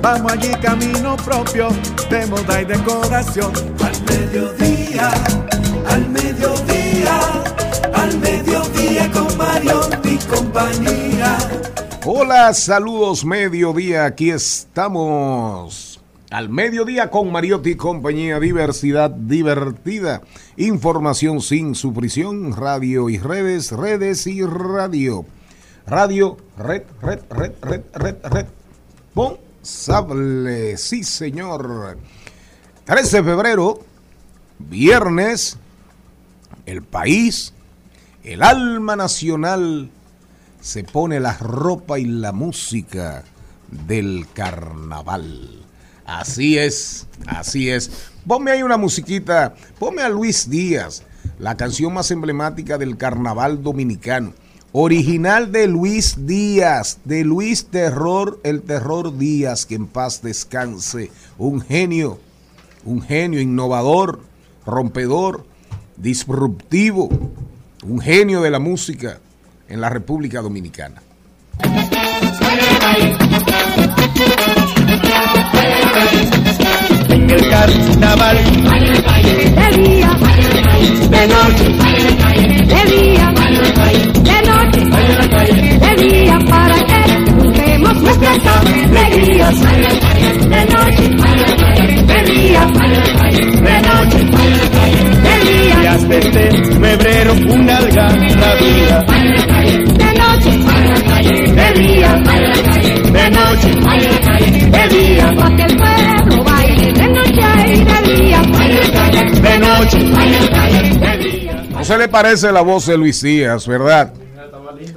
vamos allí camino propio de moda y decoración. Al mediodía, al mediodía, al mediodía con Mario y compañía. Hola, saludos mediodía, aquí estamos. Al mediodía con Mariotti y compañía, diversidad divertida, información sin sufrición, radio y redes, redes y radio. Radio, red, red, red, red, red, red. Responsable, sí señor. 13 de febrero, viernes, el país, el alma nacional, se pone la ropa y la música del carnaval. Así es, así es. Ponme ahí una musiquita, ponme a Luis Díaz, la canción más emblemática del carnaval dominicano. Original de Luis Díaz, de Luis Terror, el Terror Díaz, que en paz descanse. Un genio, un genio innovador, rompedor, disruptivo, un genio de la música en la República Dominicana. En el carnaval, de día, de noche, de día, de noche, de día, para que busquemos nuestras alegrías. De noche, de día, de noche, de y día, hasta este febrero una algarabía. de noche, de día, De noche, de día, para que el pueblo baile de noche y de día. de noche, de día. No se le parece la voz de Luis Díaz, ¿verdad?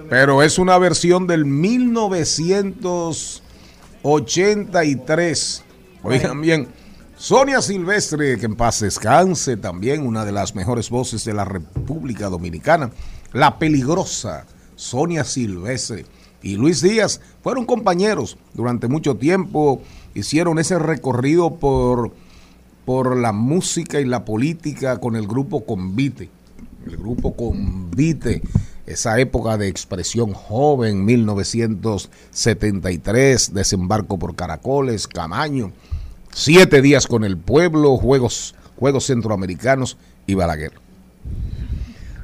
Pero es una versión del 1983. Oigan bien, Sonia Silvestre, que en paz descanse, también una de las mejores voces de la República Dominicana. La peligrosa Sonia Silvestre y Luis Díaz fueron compañeros durante mucho tiempo, hicieron ese recorrido por, por la música y la política con el grupo Convite el grupo Convite, esa época de expresión joven, 1973, desembarco por Caracoles, Camaño, siete días con el pueblo, Juegos, Juegos Centroamericanos y Balaguer.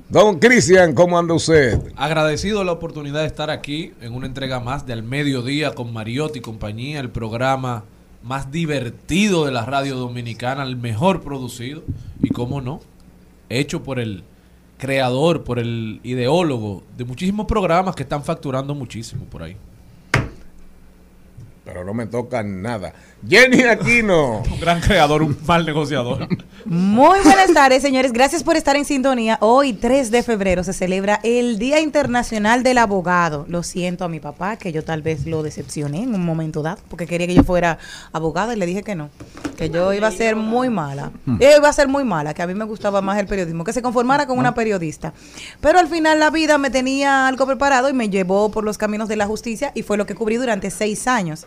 Don Cristian, ¿cómo anda usted? Agradecido la oportunidad de estar aquí en una entrega más del mediodía con Mariotti y compañía, el programa más divertido de la radio dominicana, el mejor producido y, cómo no, hecho por el creador, por el ideólogo de muchísimos programas que están facturando muchísimo por ahí. Pero no me toca nada. Jenny Aquino. Un gran creador, un mal negociador. Muy buenas tardes, señores. Gracias por estar en sintonía. Hoy, 3 de febrero, se celebra el Día Internacional del Abogado. Lo siento a mi papá, que yo tal vez lo decepcioné en un momento dado, porque quería que yo fuera abogada y le dije que no, que yo iba a ser muy mala. Yo iba a ser muy mala, que a mí me gustaba más el periodismo, que se conformara con una periodista. Pero al final la vida me tenía algo preparado y me llevó por los caminos de la justicia y fue lo que cubrí durante seis años.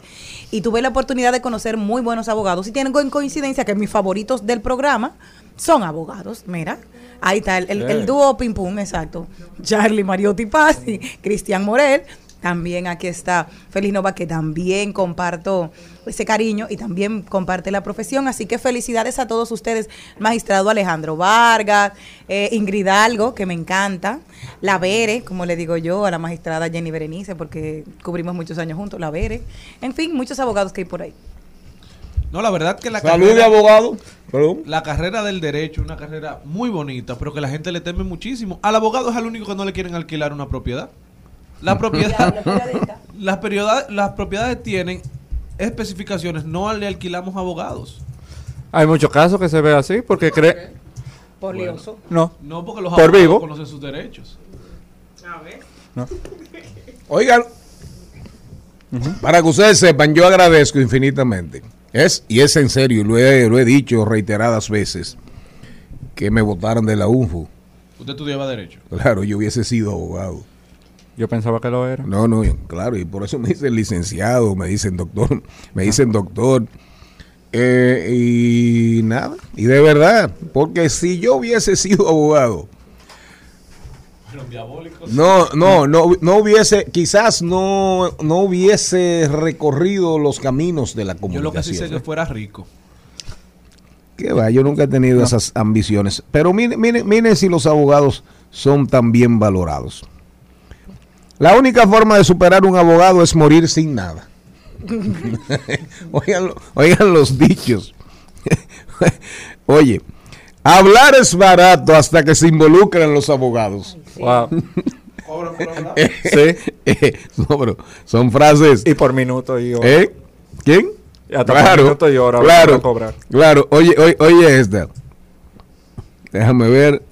Y tuve la oportunidad de conocer muy buenos abogados y tienen en coincidencia que mis favoritos del programa son abogados, mira. Ahí está el, el- el dúo Pim Pum, exacto. Charlie Mariotti Paz y Cristian Morel. También aquí está Feliz Nova, que también comparto ese cariño y también comparte la profesión. Así que felicidades a todos ustedes, magistrado Alejandro Vargas, eh, Ingrid Algo, que me encanta, la Vere, como le digo yo, a la magistrada Jenny Berenice, porque cubrimos muchos años juntos, la Vere. En fin, muchos abogados que hay por ahí. No, la verdad que la Salud de carrera, abogado. Perdón. la carrera del derecho es una carrera muy bonita, pero que la gente le teme muchísimo. Al abogado es al único que no le quieren alquilar una propiedad. La propiedad, las, perioda- las propiedades tienen especificaciones, no le alquilamos abogados. Hay muchos casos que se ve así porque cree... Por lioso. No, No porque los Por abogados vivo. conocen sus derechos. no. Oigan, para que ustedes sepan, yo agradezco infinitamente. Es, y es en serio, lo he, lo he dicho reiteradas veces, que me votaron de la UNFU. Usted estudiaba derecho. Claro, yo hubiese sido abogado. Yo pensaba que lo era. No, no, claro, y por eso me dicen licenciado, me dicen doctor, me dicen doctor. Eh, y nada, y de verdad, porque si yo hubiese sido abogado, no, no, no, no hubiese, quizás no, no hubiese recorrido los caminos de la Yo lo que sí sé comunicación. que fuera rico. Que va, yo nunca he tenido esas ambiciones. Pero miren, miren, miren si los abogados son tan bien valorados. La única forma de superar un abogado es morir sin nada. oigan, oigan los dichos. Oye, hablar es barato hasta que se involucran los abogados. Wow. sí. Eh, no, pero son frases. Y por minuto y hora. ¿Eh? ¿Quién? Y hasta por minuto y hora claro, a cobrar. claro. Oye, oye, oye esta. Déjame ver.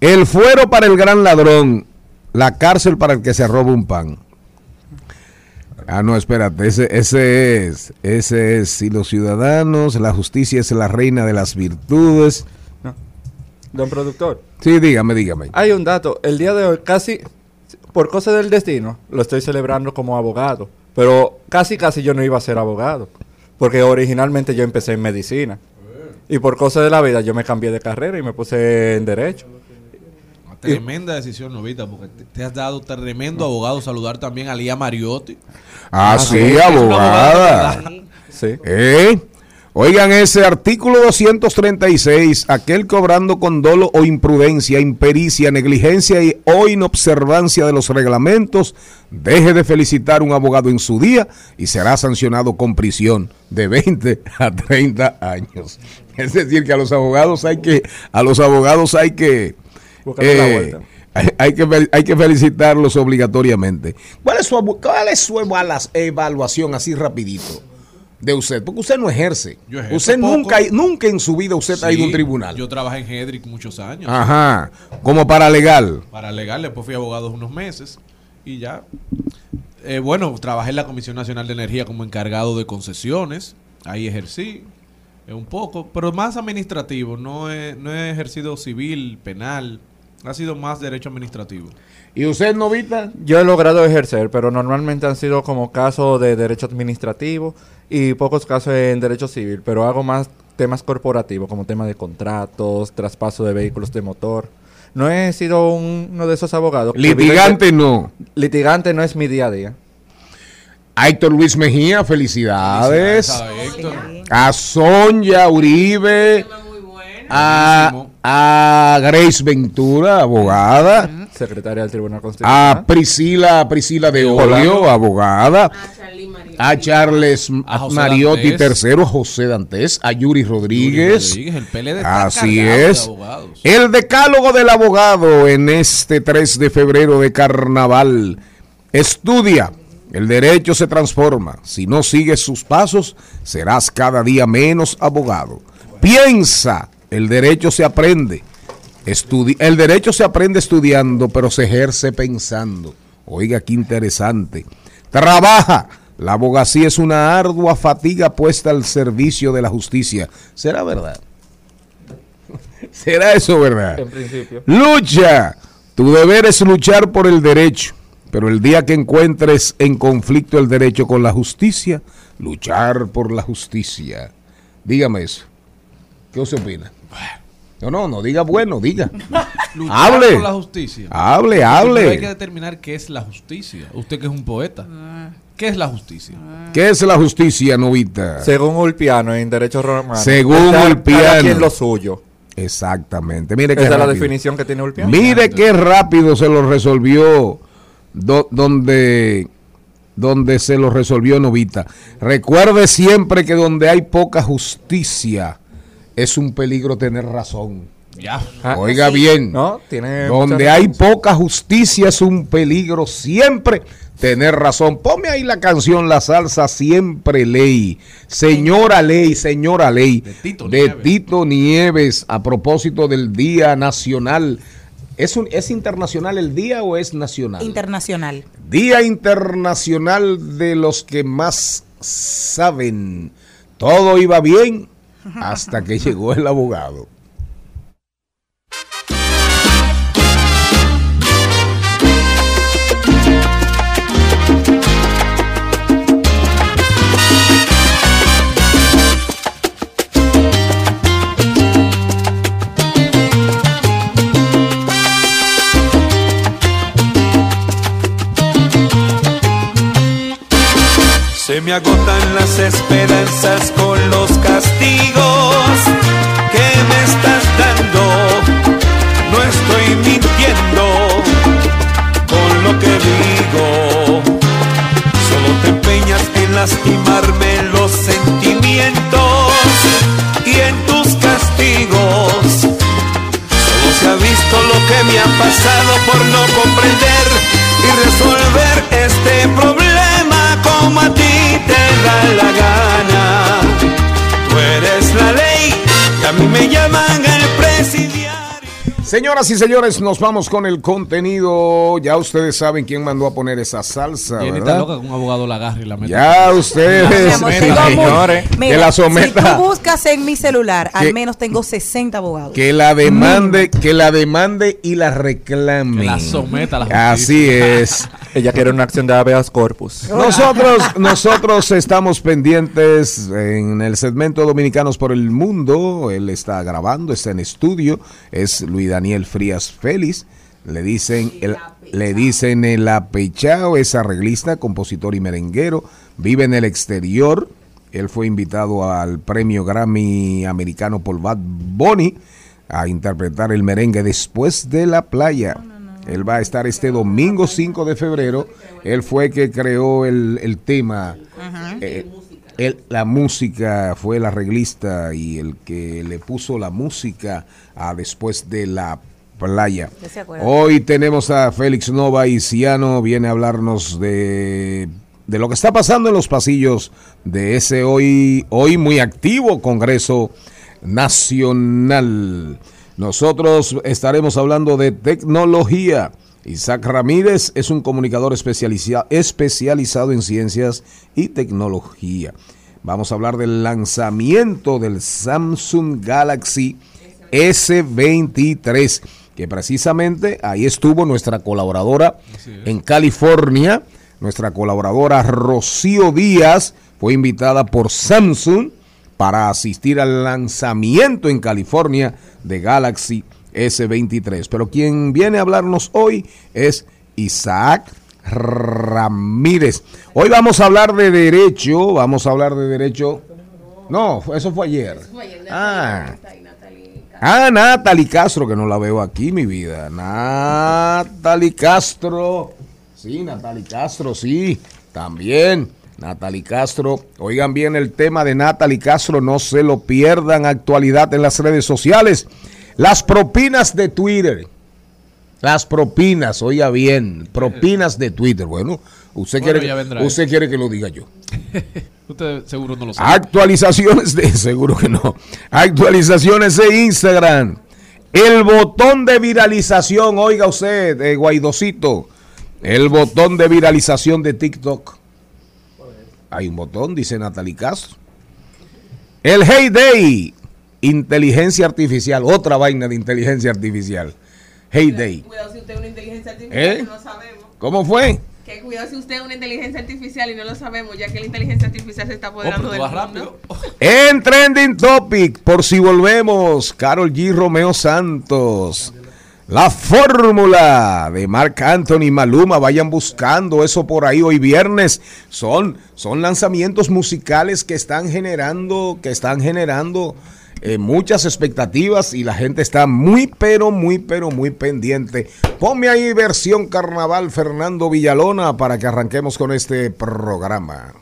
El fuero para el gran ladrón, la cárcel para el que se roba un pan. Ah, no, espérate, ese, ese es, ese es, si los ciudadanos, la justicia es la reina de las virtudes. Don productor. Sí, dígame, dígame. Hay un dato. El día de hoy, casi por cosa del destino, lo estoy celebrando como abogado. Pero casi, casi yo no iba a ser abogado. Porque originalmente yo empecé en medicina. Y por cosa de la vida yo me cambié de carrera y me puse en derecho. Una tremenda decisión, Novita, porque te, te has dado tremendo abogado. Saludar también a Lía Mariotti. Ah, sí, Es una abogada. abogada Sí. ¿Eh? Oigan ese artículo 236, aquel cobrando con dolo o imprudencia, impericia, negligencia y, o inobservancia de los reglamentos, deje de felicitar a un abogado en su día y será sancionado con prisión de 20 a 30 años. Es decir, que a los abogados hay que, a los abogados hay que, eh, hay, hay que, hay que felicitarlos obligatoriamente. ¿Cuál es su, abu- cuál es su evaluación así rapidito? De usted, porque usted no ejerce. Yo usted poco. nunca, nunca en su vida usted ha ido a un tribunal. Yo trabajé en Hedrick muchos años. Ajá, como para legal. Para legal, después fui abogado unos meses y ya. Eh, bueno, trabajé en la Comisión Nacional de Energía como encargado de concesiones. Ahí ejercí eh, un poco, pero más administrativo. No he, no he ejercido civil, penal. Ha sido más derecho administrativo. ¿Y usted, Novita? Yo he logrado ejercer, pero normalmente han sido como casos de derecho administrativo y pocos casos en derecho civil, pero hago más temas corporativos, como tema de contratos, traspaso de vehículos de motor. No he sido un- uno de esos abogados. Litigante no. litigante no es mi día a día. A Héctor Luis Mejía, felicidades. Felicidades a. A Sonia Uribe. A, a Grace Ventura, abogada. Secretaria del Tribunal A Constitucional. Priscila, Priscila de Olio, abogada. A Charles A Mariotti Dantes. III, José Dantes, a Yuri Rodríguez. Rodríguez, el PLD está Así de es. El decálogo del abogado en este 3 de febrero de carnaval. Estudia. El derecho se transforma. Si no sigues sus pasos, serás cada día menos abogado. Piensa. El derecho se aprende. Estudi- el derecho se aprende estudiando, pero se ejerce pensando. Oiga, qué interesante. Trabaja. La abogacía es una ardua fatiga puesta al servicio de la justicia. ¿Será verdad? ¿Será eso verdad? En principio. Lucha. Tu deber es luchar por el derecho. Pero el día que encuentres en conflicto el derecho con la justicia, luchar por la justicia. Dígame eso. ¿Qué usted opina? No, no, no diga bueno, diga. Luchar Hable. por la justicia. Hable, Primero Hay que hable. determinar qué es la justicia. Usted que es un poeta. ¿Qué es la justicia? ¿Qué es la justicia, Novita? Según Ulpiano en Derecho Romano. Según Ulpiano. Cada quien lo suyo. Exactamente. Mire qué Esa es la rápido. definición que tiene Ulpiano. Mire qué rápido se lo resolvió do- donde, donde se lo resolvió Novita. Recuerde siempre que donde hay poca justicia es un peligro tener razón. Ya. Ah, Oiga bien. No, tiene Donde hay razón. poca justicia es un peligro siempre tener razón. Ponme ahí la canción La salsa siempre ley. Señora ley, señora ley. De Tito de Nieves. Tito Nieves a propósito del Día Nacional. ¿Es, un, ¿Es internacional el día o es nacional? Internacional. Día Internacional de los que más saben. Todo iba bien hasta que llegó el abogado. Se me agotan las esperanzas con los castigos que me estás dando. No estoy mintiendo con lo que digo. Solo te empeñas en lastimarme los sentimientos y en tus castigos. Solo se ha visto lo que me ha pasado por no comprender y resolver este problema como a ti te da la gana. Tú eres la ley y a mí me llaman el presidiario. Señoras y señores, nos vamos con el contenido. Ya ustedes saben quién mandó a poner esa salsa, Jenny está ¿verdad? loca que un abogado la agarre y la mete. Ya ustedes, Mi amor, tengo mu- señores, que la Si someta, tú buscas en mi celular, Que- al menos tengo 60 abogados. que la demande, que la demande y la reclame. Que la someta a la justicia. Así es. Ella quiere una acción de habeas corpus. Nosotros, nosotros estamos pendientes en el segmento Dominicanos por el Mundo. Él está grabando, está en estudio. Es Luis Daniel Frías Félix. Le dicen el, le dicen el apechao, es arreglista, compositor y merenguero. Vive en el exterior. Él fue invitado al premio Grammy americano por Bad Bunny a interpretar el merengue después de la playa. Él va a estar este domingo 5 de febrero. Él fue que creó el, el tema. eh, él- la música fue el arreglista y el que le puso la música a después de la playa. Hoy tenemos a Félix Nova y Ciano, viene a hablarnos de, de lo que está pasando en los pasillos de ese hoy, hoy muy activo Congreso Nacional. Nosotros estaremos hablando de tecnología. Isaac Ramírez es un comunicador especializa- especializado en ciencias y tecnología. Vamos a hablar del lanzamiento del Samsung Galaxy S23, que precisamente ahí estuvo nuestra colaboradora en California, nuestra colaboradora Rocío Díaz, fue invitada por Samsung para asistir al lanzamiento en California de Galaxy S23. Pero quien viene a hablarnos hoy es Isaac Ramírez. Hoy vamos a hablar de derecho, vamos a hablar de derecho. No, eso fue ayer. Ah. Ah, Natalie Castro, que no la veo aquí, mi vida. Natalie Castro. Sí, Natalie Castro, sí. También. Natalie Castro. Oigan bien el tema de Natalie Castro, no se lo pierdan. Actualidad en las redes sociales. Las propinas de Twitter. Las propinas, oiga bien, propinas de Twitter. Bueno, usted Bueno, quiere, vendrá usted quiere que lo diga yo. Usted seguro no lo sabe. Actualizaciones de, seguro que no. Actualizaciones de Instagram. El botón de viralización, oiga usted, eh, Guaidocito. El botón de viralización de TikTok. Hay un botón, dice Natalie Castro. El Hey Day. Inteligencia artificial. Otra vaina de inteligencia artificial. Hey Day. Cuidado si usted es una inteligencia artificial ¿Eh? no sabemos. ¿Cómo fue? Que cuidado si usted es una inteligencia artificial y no lo sabemos, ya que la inteligencia artificial se está Oh, apoderando tú del mundo. rápido. En Trending Topic, por si volvemos, Carol G. Romeo Santos. La fórmula de Marc Anthony Maluma, vayan buscando eso por ahí hoy viernes. Son, son lanzamientos musicales que están generando, que están generando eh, muchas expectativas y la gente está muy, pero, muy, pero, muy pendiente. Ponme ahí versión carnaval Fernando Villalona para que arranquemos con este programa.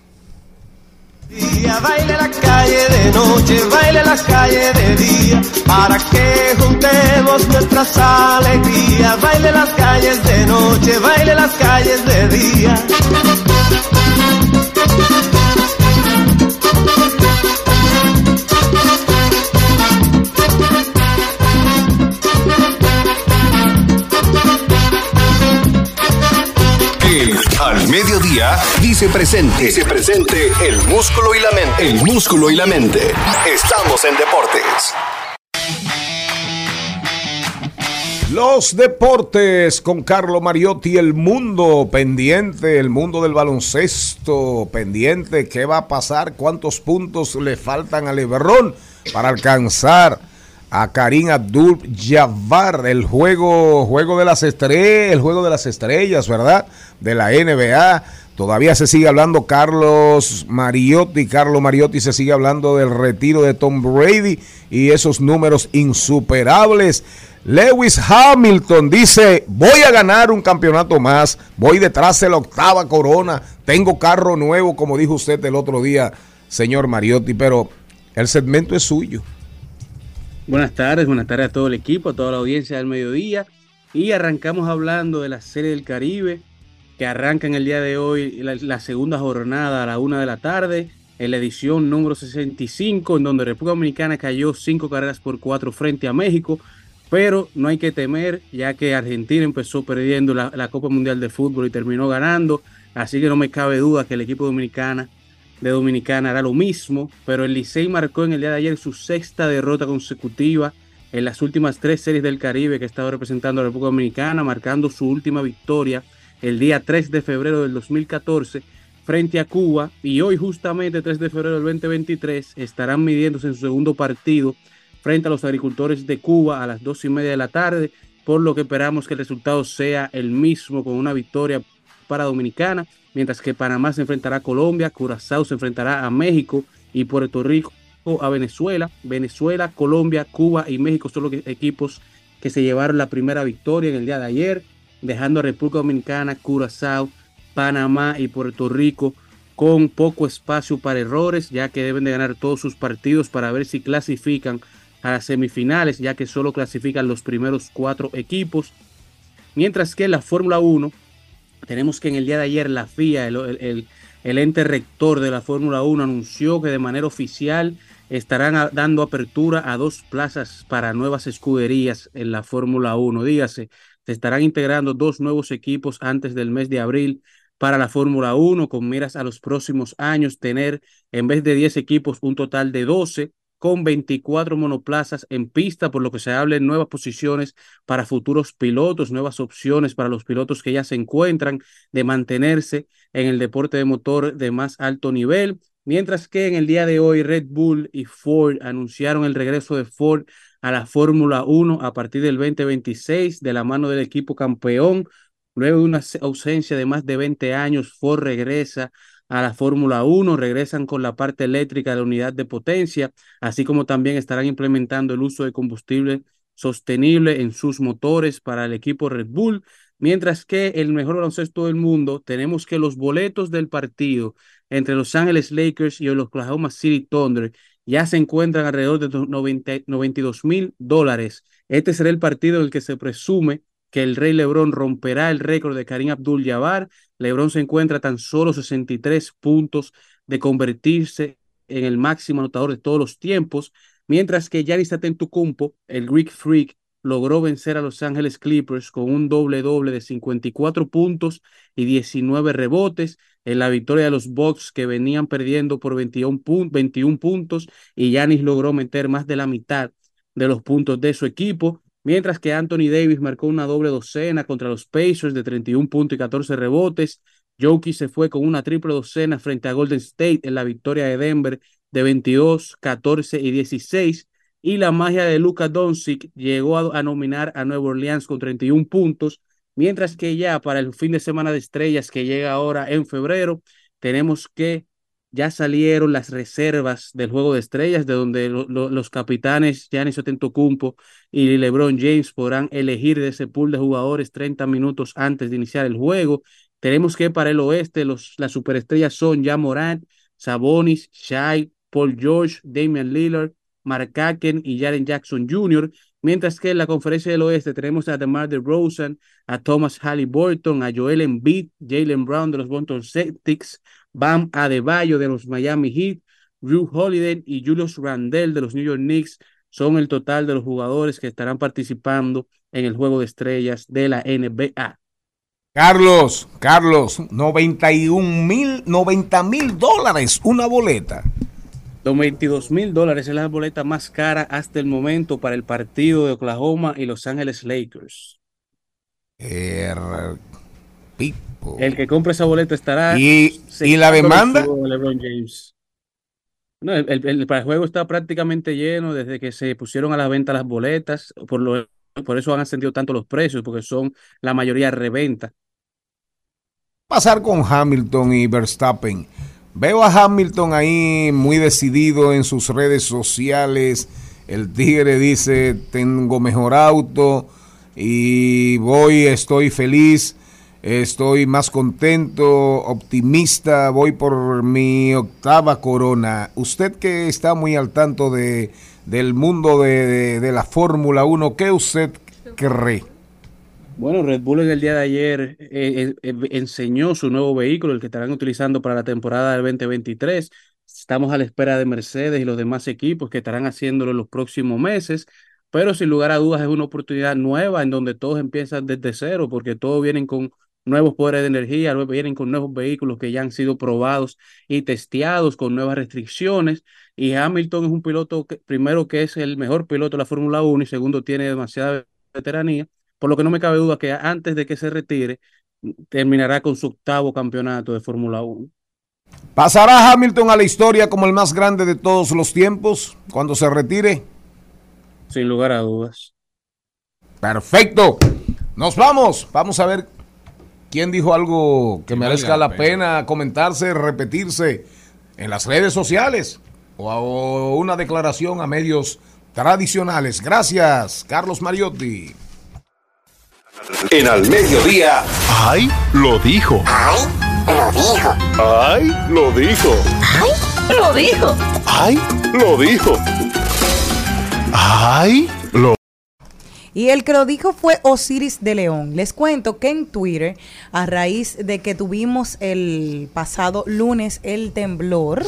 Día, baile la calle de noche, baile la calle de día, para que juntemos nuestras alegrías, baile las calles de noche, baile las calles de día. Al mediodía dice presente. Dice presente el músculo y la mente. El músculo y la mente. Estamos en deportes. Los deportes con Carlo Mariotti, el mundo pendiente, el mundo del baloncesto pendiente, qué va a pasar, cuántos puntos le faltan a Lebron para alcanzar a Karim Abdul Jabbar, el juego, juego de las estrellas, el juego de las estrellas, ¿verdad? De la NBA. Todavía se sigue hablando Carlos Mariotti, Carlo Mariotti se sigue hablando del retiro de Tom Brady y esos números insuperables. Lewis Hamilton dice, voy a ganar un campeonato más, voy detrás de la octava corona, tengo carro nuevo, como dijo usted el otro día, señor Mariotti, pero el segmento es suyo. Buenas tardes, buenas tardes a todo el equipo, a toda la audiencia del mediodía. Y arrancamos hablando de la Serie del Caribe, que arranca en el día de hoy la, segunda jornada a la una de la tarde, en la edición número 65, en donde República Dominicana cayó cinco carreras por cuatro frente a México. Pero no hay que temer, ya que Argentina empezó perdiendo la, la Copa Mundial de Fútbol y terminó ganando. Así que no me cabe duda que el equipo dominicana de Dominicana hará lo mismo, pero el Licey marcó en el día de ayer su sexta derrota consecutiva en las últimas tres series del Caribe que ha estado representando a la República Dominicana, marcando su última victoria el día 3 de febrero del 2014 frente a Cuba y hoy justamente 3 de febrero del 2023 estarán midiéndose en su segundo partido frente a los agricultores de Cuba a las dos y media de la tarde, por lo que esperamos que el resultado sea el mismo con una victoria para Dominicana, mientras que Panamá se enfrentará a Colombia, Curazao se enfrentará a México y Puerto Rico a Venezuela. Venezuela, Colombia, Cuba y México son los equipos que se llevaron la primera victoria en el día de ayer, dejando a República Dominicana, Curazao, Panamá y Puerto Rico con poco espacio para errores, ya que deben de ganar todos sus partidos para ver si clasifican a las semifinales, ya que solo clasifican los primeros cuatro equipos. Mientras que en la Fórmula 1 tenemos que en el día de ayer la FIA, el, ente rector de la Fórmula 1, anunció que de manera oficial estarán dando apertura a dos plazas para nuevas escuderías en la Fórmula 1. Dígase, se estarán integrando dos nuevos equipos antes del mes de abril para la Fórmula 1, con miras a los próximos años tener en vez de 10 equipos un total de 12 con 24 monoplazas en pista, por lo que se habla en nuevas posiciones para futuros pilotos, nuevas opciones para los pilotos que ya se encuentran de mantenerse en el deporte de motor de más alto nivel. Mientras que en el día de hoy Red Bull y Ford anunciaron el regreso de Ford a la Fórmula 1 a partir del 2026 de la mano del equipo campeón. Luego de una ausencia de más de 20 años, Ford regresa a la Fórmula 1, regresan con la parte eléctrica de la unidad de potencia, así como también estarán implementando el uso de combustible sostenible en sus motores para el equipo Red Bull, mientras que el mejor baloncesto del mundo, tenemos que los boletos del partido entre Los Ángeles Lakers y los Oklahoma City Thunder ya se encuentran alrededor de 90, 92 mil dólares. Este será el partido en el que se presume que el Rey Lebron romperá el récord de Karim Abdul-Jabbar. Lebron se encuentra tan solo 63 puntos de convertirse en el máximo anotador de todos los tiempos, mientras que Giannis Antetokounmpo, el Greek Freak, logró vencer a Los Ángeles Clippers con un doble doble de 54 puntos y 19 rebotes en la victoria de los Bucks que venían perdiendo por 21, pun 21 puntos y Giannis logró meter más de la mitad de los puntos de su equipo mientras que Anthony Davis marcó una doble docena contra los Pacers de 31 puntos y 14 rebotes, Jokic se fue con una triple docena frente a Golden State en la victoria de Denver de 22, 14 y 16. Y la magia de Luka Doncic llegó a, a nominar a Nueva Orleans con 31 puntos, mientras que ya para el fin de semana de estrellas que llega ahora en febrero, tenemos que ya salieron las reservas del juego de estrellas, de donde lo- lo- los capitanes Giannis Antetokounmpo y LeBron James podrán elegir de ese pool de jugadores 30 minutos antes de iniciar el juego. Tenemos que para el oeste los, las superestrellas son ya Morant, Sabonis, Shai, Paul George, Damian Lillard, Mark Aken y Jaren Jackson Jr., mientras que en la conferencia del oeste tenemos a DeMar DeRozan, a Thomas Halliburton, a Joel Embiid, Jalen Brown de los Boston Celtics, Bam Adebayo de los Miami Heat, Drew Holiday y Julius Randle de los New York Knicks son el total de los jugadores que estarán participando en el juego de estrellas de la NBA. Carlos, Carlos, 91 mil, 90 mil dólares una boleta. Los 22 mil dólares es la boleta más cara hasta el momento para el partido de Oklahoma y Los Ángeles Lakers. Er, pipo. El que compre esa boleta estará. ¿Y- y la demanda? LeBron James. No, el, el- el- el juego está prácticamente lleno desde que se pusieron a la venta las boletas. Por, lo, por eso han ascendido tanto los precios, porque son la mayoría reventa. pasar con Hamilton y Verstappen. Veo a Hamilton ahí muy decidido en sus redes sociales. El Tigre dice, tengo mejor auto y voy, estoy feliz, estoy más contento, optimista, voy por mi octava corona. Usted que está muy al tanto de, del mundo de, de- la Fórmula 1, ¿qué usted cree? Bueno, Red Bull en el día de ayer eh, eh, eh, enseñó su nuevo vehículo, el que estarán utilizando para la temporada del 2023. Estamos a la espera de Mercedes y los demás equipos que estarán haciéndolo en los próximos meses, pero sin lugar a dudas es una oportunidad nueva en donde todos empiezan desde cero, porque todos vienen con nuevos poderes de energía, vienen con nuevos vehículos que ya han sido probados y testeados con nuevas restricciones. Y Hamilton es un piloto, que, primero que es el mejor piloto de la Fórmula 1 y segundo tiene demasiada veteranía por lo que no me cabe duda que antes de que se retire, terminará con su octavo campeonato de Fórmula 1. ¿Pasará Hamilton a la historia como el más grande de todos los tiempos cuando se retire? Sin lugar a dudas. Perfecto. Nos vamos. Vamos a ver quién dijo algo que merezca la pena comentarse, repetirse en las redes sociales o una declaración a medios tradicionales. Gracias, Carlos Mariotti. En al mediodía. ¡Ay! Lo dijo. ¡Ay! Lo dijo. ¡Ay! Lo dijo. Lo dijo. ¡Ay! Lo dijo. ¡Ay! Lo Y el que lo dijo fue Osiris de León. Les cuento que en Twitter, a raíz de que tuvimos el pasado lunes el temblor,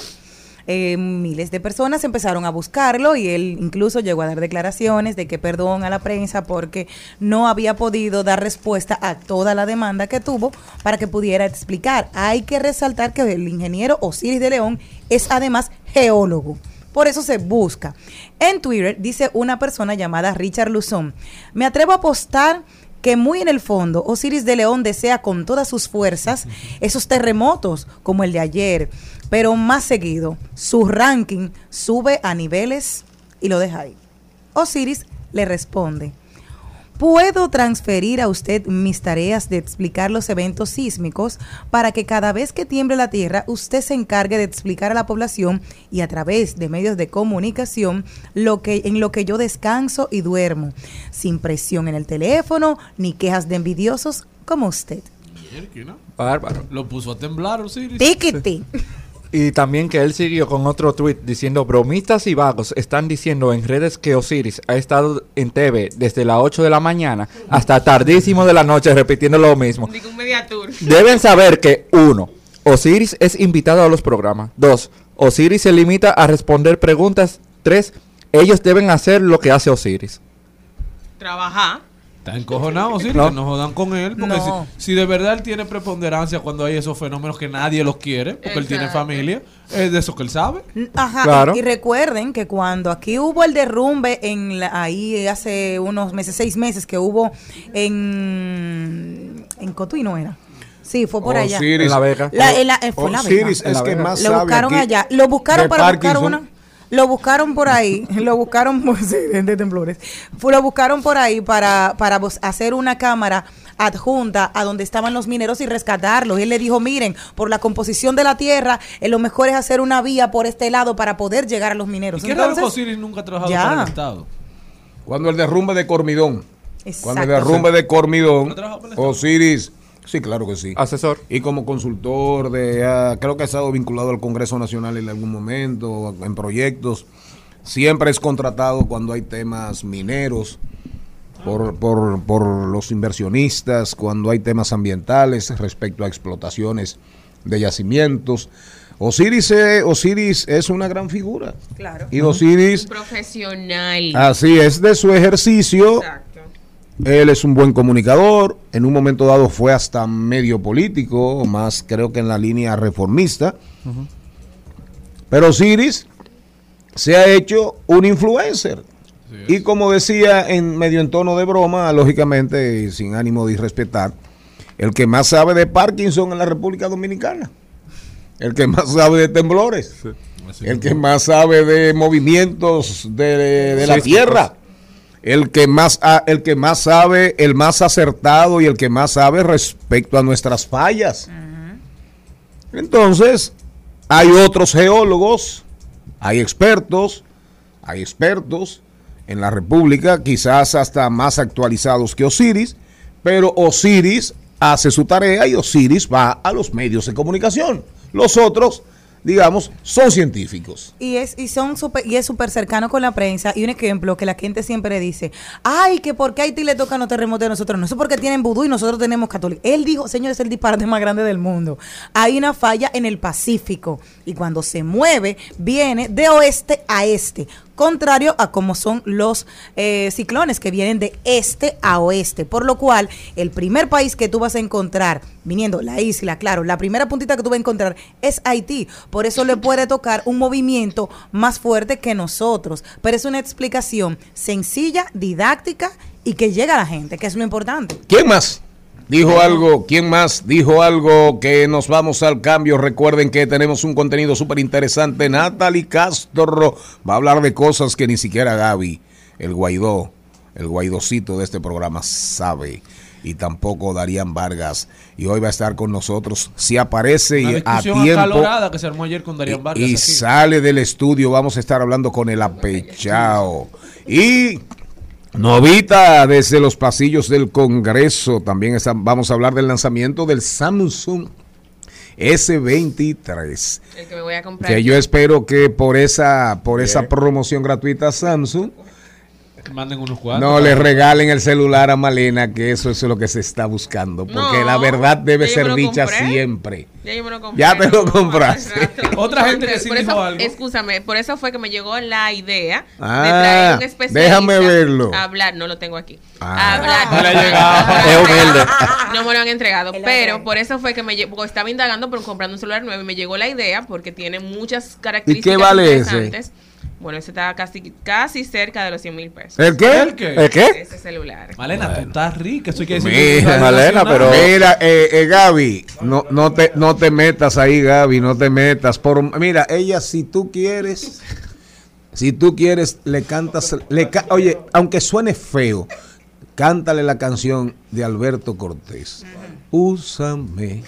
eh, miles de personas empezaron a buscarlo y él incluso llegó a dar declaraciones de que perdón a la prensa porque no había podido dar respuesta a toda la demanda que tuvo para que pudiera explicar. Hay que resaltar que el ingeniero Osiris de León es además geólogo. Por eso se busca. En Twitter dice una persona llamada Richard Luzón, me atrevo a apostar que muy en el fondo Osiris de León desea con todas sus fuerzas esos terremotos como el de ayer, pero más seguido su ranking sube a niveles y lo deja ahí. Osiris le responde, Puedo transferir a usted mis tareas de explicar los eventos sísmicos para que cada vez que tiemble la tierra usted se encargue de explicar a la población y a través de medios de comunicación lo que en lo que yo descanso y duermo, sin presión en el teléfono ni quejas de envidiosos como usted. Bárbaro. Lo puso a temblar, Osiris. Tiquiti. Y también que él siguió con otro tweet diciendo, bromistas y vagos están diciendo en redes que Osiris ha estado en TV desde las 8 de la mañana hasta tardísimo de la noche repitiendo lo mismo. Deben saber que, uno, Osiris es invitado a los programas. Dos, Osiris se limita a responder preguntas. Tres, ellos deben hacer lo que hace Osiris. Trabajar. Está encojonado, No. que no jodan con él. Porque No. si, si de verdad él tiene preponderancia cuando hay esos fenómenos que nadie los quiere, porque él tiene familia, es de eso que él sabe. Ajá, Claro. y, recuerden que cuando aquí hubo el derrumbe en la- ahí hace unos meses, seis meses que hubo en en Cotuí no era. Sí, fue por allá. Osiris. En La Vega. La- en la- fue en La Vega. es En La que Vega. más Lo sabe buscaron aquí allá. Lo buscaron para buscar una. Lo buscaron por ahí, lo buscaron por- sí, de temblores. Fue- Lo buscaron por ahí para, para hacer una cámara adjunta a donde estaban los mineros y rescatarlos. Y él le dijo, miren, por la composición de la tierra, eh, lo mejor es hacer una vía por este lado para poder llegar a los ¿Y mineros. qué raro que Entonces, Osiris nunca ha trabajado ya. para el Estado? Cuando el derrumbe de Cormidón. Exacto. Cuando el derrumbe de Cormidón. Osiris, sí, claro que sí. Asesor. Y como consultor de, ah, creo que ha estado vinculado al Congreso Nacional en algún momento, en proyectos. Siempre es contratado cuando hay temas mineros por, por, por los inversionistas, cuando hay temas ambientales respecto a explotaciones de yacimientos. Osiris, Osiris es una gran figura. Claro. Y Osiris, Un profesional. así es de su ejercicio, Exacto. Él es un buen comunicador, en un momento dado fue hasta medio político, más creo que en la línea reformista. Pero Osiris se ha hecho un influencer. Y como decía en medio en tono de broma, lógicamente y sin ánimo de irrespetar, el que más sabe de Parkinson en la República Dominicana. El que más sabe de temblores. El que más sabe de movimientos de, de la tierra. El que más el que más sabe, el más acertado y el que más sabe respecto a nuestras fallas. Entonces, hay otros geólogos, hay expertos, hay expertos en la República, quizás hasta más actualizados que Osiris, pero Osiris hace su tarea y Osiris va a los medios de comunicación. Los otros, digamos, son científicos. Y es, y son super, y es súper cercano con la prensa. Y un ejemplo que la gente siempre dice, ay, que por qué a Haití le tocan los terremotos a nosotros no. Es porque tienen vudú y nosotros tenemos católico. Él dijo, señor, es el disparate más grande del mundo. Hay una falla en el Pacífico. Y cuando se mueve, viene de oeste a este. Contrario a como son los eh, ciclones que vienen de este a oeste. Por lo cual, el primer país que tú vas a encontrar, viniendo la isla, claro, la primera puntita que tú vas a encontrar es Haití. Por eso le puede tocar un movimiento más fuerte que nosotros. Pero es una explicación sencilla, didáctica y que llega a la gente, que es lo importante. ¿Quién más? Dijo algo, ¿quién más dijo algo que nos vamos al cambio? Recuerden que tenemos un contenido súper interesante. Natalie Castro va a hablar de cosas que ni siquiera Gaby, el Guaidó, el Guaidocito de este programa sabe. Y tampoco Darían Vargas. Y hoy va a estar con nosotros. Si aparece y a tiempo que se armó ayer con Darían Vargas. y aquí. sale del estudio, vamos a estar hablando con el apechao. Y Novita desde los pasillos del Congreso. También está- vamos a hablar del lanzamiento del Samsung S23. El que me voy a comprar. Que yo espero que por esa, por esa promoción gratuita Samsung Manden unos cuantos. no le regalen el celular a Malena, que eso es lo que se está buscando. Porque No, la verdad debe ser dicha compré. siempre. Ya yo me lo compré. Ya te lo no, compraste. Otra gente que sí por dijo eso, algo. Escúchame, por eso fue que me llegó la idea Ah, de traer un especialista. déjame verlo. a hablar, no lo tengo aquí. Ah. A hablar. No le ha llegado. Es humilde. No me lo han entregado, pero por eso fue que me llegó, porque estaba indagando por comprando un celular nuevo y me llegó la idea porque tiene muchas características vale ese? Bueno, ese está casi, casi cerca de los 100 mil pesos. ¿El qué? ¿El qué? ¿El qué? Ese celular. Malena, tú estás rica. Eso hay que decir. Mira, Malena, pero- Mira, eh, eh, Gaby, no, no, te, no te metas ahí, Gaby, no te metas. Por, mira, ella, si tú quieres, si tú quieres, le cantas, le ca- oye, aunque suene feo, cántale la canción de Alberto Cortés. Úsame.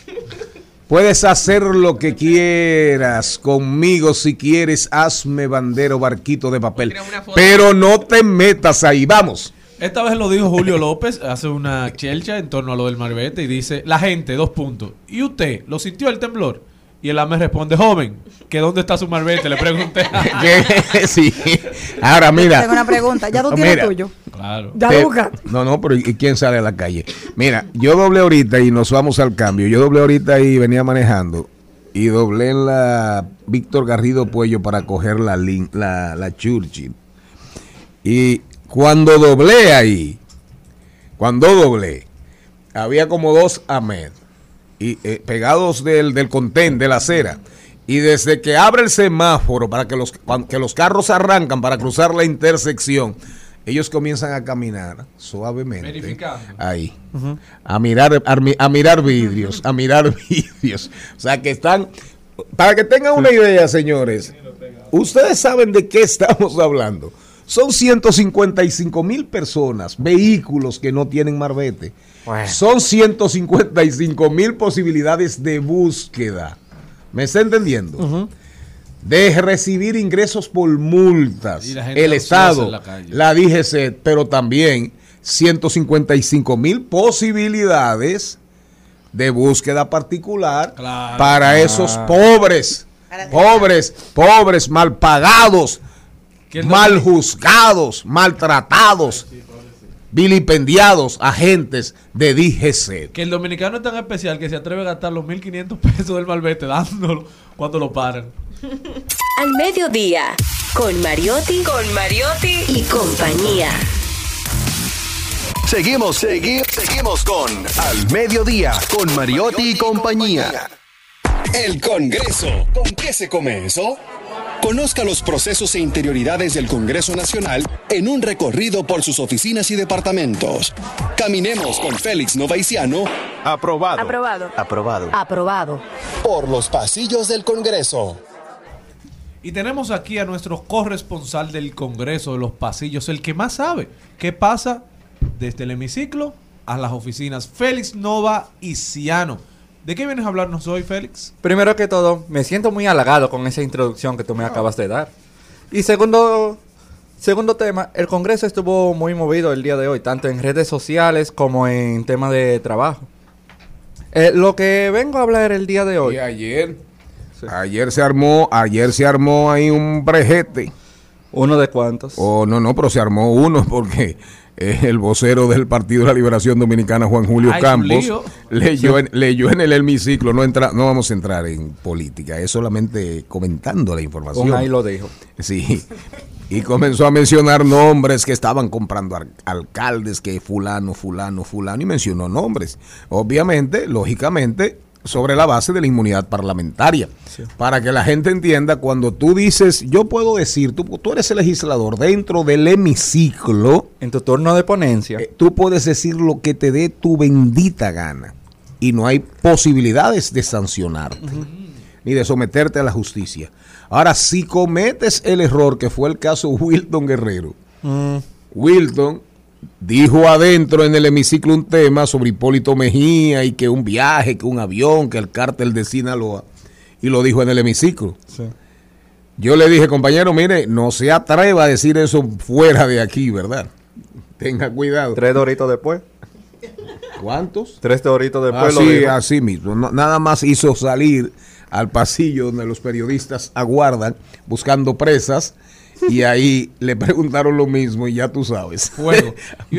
Puedes hacer lo que quieras conmigo si quieres, hazme bandero, barquito de papel. Pero no te metas ahí, vamos. Esta vez lo dijo Julio López, hace una chelcha en torno a lo del marbete y dice, la gente, dos puntos. ¿Y usted lo sintió el temblor? Y el AME responde, joven, ¿que dónde está su marbete? Le pregunté. Sí. Ahora mira. Tengo una pregunta, ¿ya tú tienes Mira. tuyo? Claro. ¿Ya Te- lo buscaste? No, no, pero ¿y quién sale a la calle? Mira, yo doblé ahorita y nos vamos al cambio. Yo doblé ahorita y venía manejando. Y doblé en la Víctor Garrido Puello para coger la, lin- la, la Churchill. Y cuando doblé ahí, cuando doblé, había como dos Ahmed y, eh, pegados del, del contén, de la acera. Y desde que abre el semáforo para que los, que los carros arrancan para cruzar la intersección, ellos comienzan a caminar suavemente. Verificando. Ahí. A mirar, a, a mirar vidrios, a mirar vidrios. O sea que están. Para que tengan una idea, señores, ustedes saben de qué estamos hablando. Son 155 mil personas, vehículos que no tienen marbete. Son 155 mil posibilidades de búsqueda. ¿Me está entendiendo? De recibir ingresos por multas. El Estado, la la DGC, pero también 155 mil posibilidades de búsqueda particular Claro. para esos Ah. pobres, pobres, pobres, mal pagados, mal juzgados, maltratados, vilipendiados agentes de DGC. Que el dominicano es tan especial que se atreve a gastar los 1.500 pesos del malvete dándolo cuando lo paran. Al mediodía, con Mariotti, con Mariotti y compañía. Seguimos, segui- seguimos con Al Mediodía, con Mariotti y compañía. El Congreso. ¿Con qué se come eso? Conozca los procesos e interioridades del Congreso Nacional en un recorrido por sus oficinas y departamentos. Caminemos con Félix Novaiciano. Aprobado. Aprobado. Aprobado. Aprobado. Por los pasillos del Congreso. Y tenemos aquí a nuestro corresponsal del Congreso de los Pasillos, el que más sabe qué pasa desde el hemiciclo a las oficinas. Félix Nova y Ciano. ¿De qué vienes a hablarnos hoy, Félix? Primero que todo, me siento muy halagado con esa introducción que tú me acabas de dar. Y segundo, segundo tema, el Congreso estuvo muy movido el día de hoy, tanto en redes sociales como en tema de trabajo. Eh, lo que vengo a hablar el día de hoy. Y ayer, ayer se armó, ayer se armó ahí un brejete. ¿Uno de cuántos? Oh, no, no, pero se armó uno porque eh, el vocero del Partido de la Liberación Dominicana, Juan Julio Ay, Campos, leyó en, leyó en el hemiciclo, no, entra, no vamos a entrar en política, es solamente comentando la información. Ahí lo dijo. Sí. Y comenzó a mencionar nombres que estaban comprando alcaldes, que fulano, fulano, fulano, y mencionó nombres. Obviamente, lógicamente, sobre la base de la inmunidad parlamentaria. Para que la gente entienda, cuando tú dices, yo puedo decir, tú, tú eres el legislador dentro del hemiciclo, En tu turno de ponencia. eh, tú puedes decir lo que te dé tu bendita gana. Y no hay posibilidades de sancionarte ni de someterte a la justicia. Ahora, si cometes el error que fue el caso Wilton Guerrero, Mm, Wilton dijo adentro en el hemiciclo un tema sobre Hipólito Mejía y que un viaje, que un avión, que el cártel de Sinaloa, y lo dijo en el hemiciclo. sí. Yo le dije, compañero, mire, no se atreva a decir eso fuera de aquí, ¿verdad? Tenga cuidado. Tres doritos después. ¿Cuántos? Tres doritos después lo Así, dijo. así mismo. No- nada más hizo salir al pasillo donde los periodistas aguardan buscando presas y ahí le preguntaron lo mismo y ya tú sabes. Una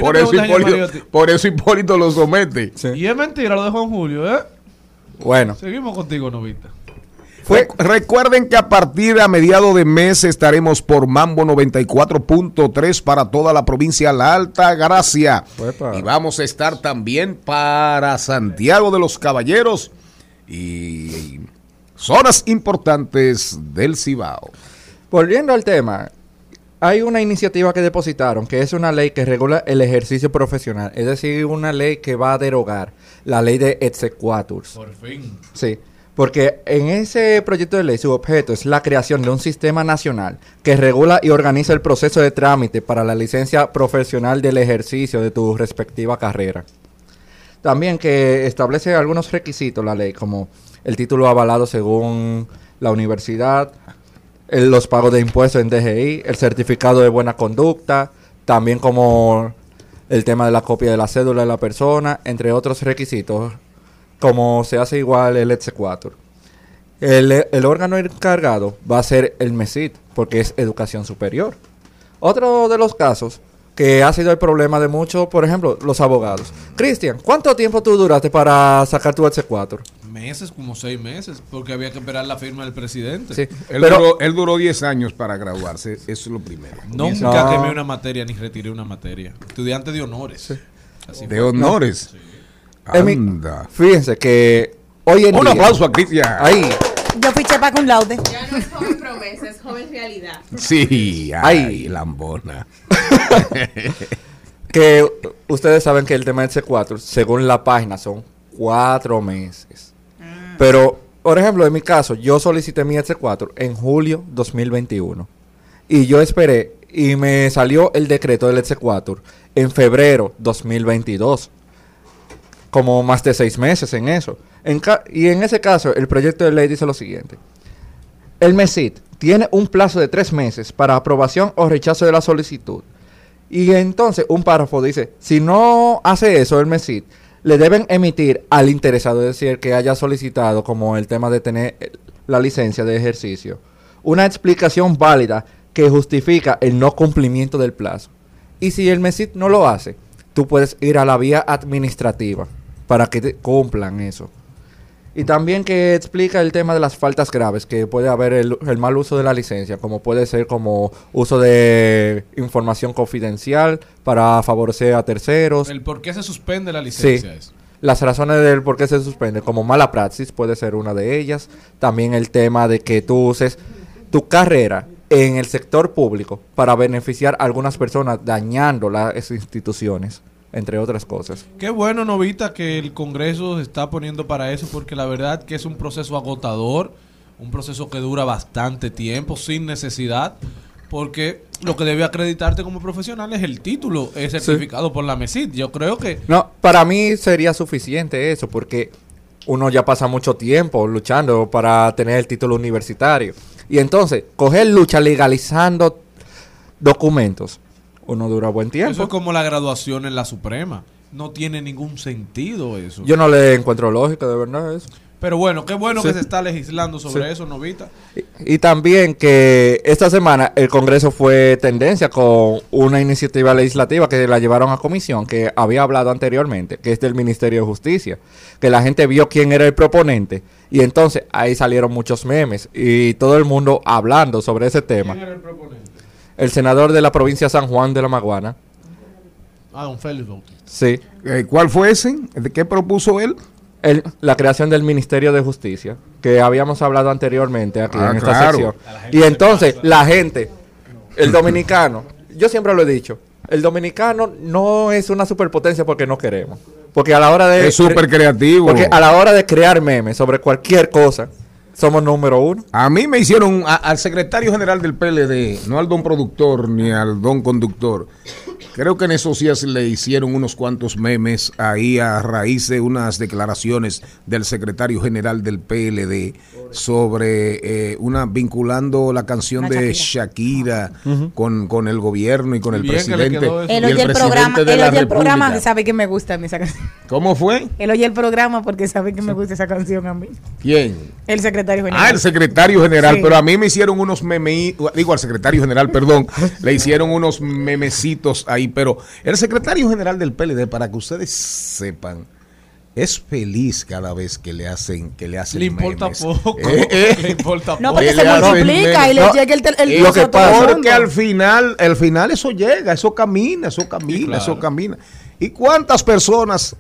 por, eso Hipólito, por eso Hipólito lo somete. Y es mentira lo de Juan Julio, ¿eh? Bueno, Seguimos contigo, Novita. Fue- recuerden que a partir de a mediado de mes estaremos por Mambo 94.3 para toda la provincia de La Alta Gracia. Uepa. Y vamos a estar también para Santiago de los Caballeros y zonas importantes del Cibao. Volviendo al tema, hay una iniciativa que depositaron que es una ley que regula el ejercicio profesional, es decir, una ley que va a derogar la ley de exequaturs. Por fin. Sí, porque en ese proyecto de ley su objeto es la creación de un sistema nacional que regula y organiza el proceso de trámite para la licencia profesional del ejercicio de tu respectiva carrera. También que establece algunos requisitos la ley, como el título avalado según la universidad, los pagos de impuestos en DGI, el certificado de buena conducta, también como el tema de la copia de la cédula de la persona, entre otros requisitos, como se hace igual el exequatur. El, el órgano encargado va a ser el MESIT, porque es educación superior. Otro de los casos que ha sido el problema de muchos, por ejemplo, los abogados. Cristian, ¿cuánto tiempo tú duraste para sacar tu exequatur? Meses, como seis meses, porque había que esperar la firma del presidente. Sí. Él, Pero- duró, él duró 10 años para graduarse, eso es lo primero. Nunca No. quemé una materia ni retiré una materia. Estudiante de honores. Así De fue. honores. Anda. Fíjense que hoy en Un día... aplauso a Cristian. Ahí. Yo fui chepa con laude. Ya no es joven promesa, es joven realidad. Sí, ay, lambona. que ustedes saben que el tema del C4, según la página, son cuatro meses. Pero, por ejemplo, en mi caso, yo solicité mi C4 en julio 2021. Y yo esperé y me salió el decreto del C4 en febrero 2022. Como más de seis meses en eso. Y en ese caso, el proyecto de ley dice lo siguiente. El MESIT tiene un plazo de tres meses para aprobación o rechazo de la solicitud. Y entonces un párrafo dice, si no hace eso el MESIT, le deben emitir al interesado, es decir, que haya solicitado como el tema de tener la licencia de ejercicio, una explicación válida que justifica el no cumplimiento del plazo. Y si el MESIT no lo hace, tú puedes ir a la vía administrativa para que te cumplan eso. Y también que explica el tema de las faltas graves, que puede haber el, el mal uso de la licencia, como puede ser como uso de información confidencial para favorecer a terceros. El por qué se suspende la Sí. licencia. es. Las razones del por qué se suspende, como mala praxis, puede ser una de ellas. También el tema de que tú uses tu carrera en el sector público para beneficiar a algunas personas, dañando las instituciones, entre otras cosas. Qué bueno, Novita, que el Congreso se está poniendo para eso, porque la verdad que es un proceso agotador, un proceso que dura bastante tiempo, sin necesidad, porque lo que debe acreditarte como profesional es el título, es certificado por la MESID. Yo creo que No, para mí sería suficiente eso, porque uno ya pasa mucho tiempo luchando para tener el título universitario. Y entonces, coger lucha legalizando documentos, uno dura buen tiempo. eso es como la graduación en la Suprema. No tiene ningún sentido eso. Yo no le encuentro lógica, de verdad, eso. Pero bueno, qué bueno Sí. que se está legislando sobre Sí. eso, Novita. Y también que esta semana el Congreso fue tendencia con una iniciativa legislativa que la llevaron a comisión, que había hablado anteriormente, que es del Ministerio de Justicia, que la gente vio quién era el proponente y entonces ahí salieron muchos memes y todo el mundo hablando sobre ese tema. ¿Quién era el proponente? El senador de la provincia de San Juan de la Maguana. Ah, don Félix Bautista. Sí. Eh, ¿Cuál fue ese? ¿De qué propuso él? El- la creación del Ministerio de Justicia, que habíamos hablado anteriormente aquí Ah, en esta claro. sección. Y entonces, la gente, el dominicano, yo siempre lo he dicho, el dominicano no es una superpotencia porque no queremos. Porque a la hora de... Es súper creativo. Porque a la hora de crear memes sobre cualquier cosa, somos número uno. A mí me hicieron, a- al secretario general del PLD, no al don productor ni al don conductor, creo que en esos días le hicieron unos cuantos memes ahí a raíz de unas declaraciones del secretario general del PLD sobre eh, una vinculando la canción de Shakira con, con el gobierno y con el Bien que presidente. Él oye el programa, él oye el programa y sabe que me gusta a mí esa canción. ¿Cómo fue? Él oye el programa porque sabe que me gusta esa canción a mí. ¿Quién? El secretario general. Ah, el secretario general, Sí. pero a mí me hicieron unos memes, digo al secretario general, perdón, le hicieron unos memecitos ahí, pero el secretario general del PLD, para que ustedes sepan, es feliz cada vez que le hacen, que le hacen Le importa memes. poco. Eh, eh. Le importa No, poco. porque Él se multiplica y le memes. llega el, el y lo que el pasa-. Porque al final, al final eso llega, eso camina, eso camina, claro. eso camina. ¿Y cuántas personas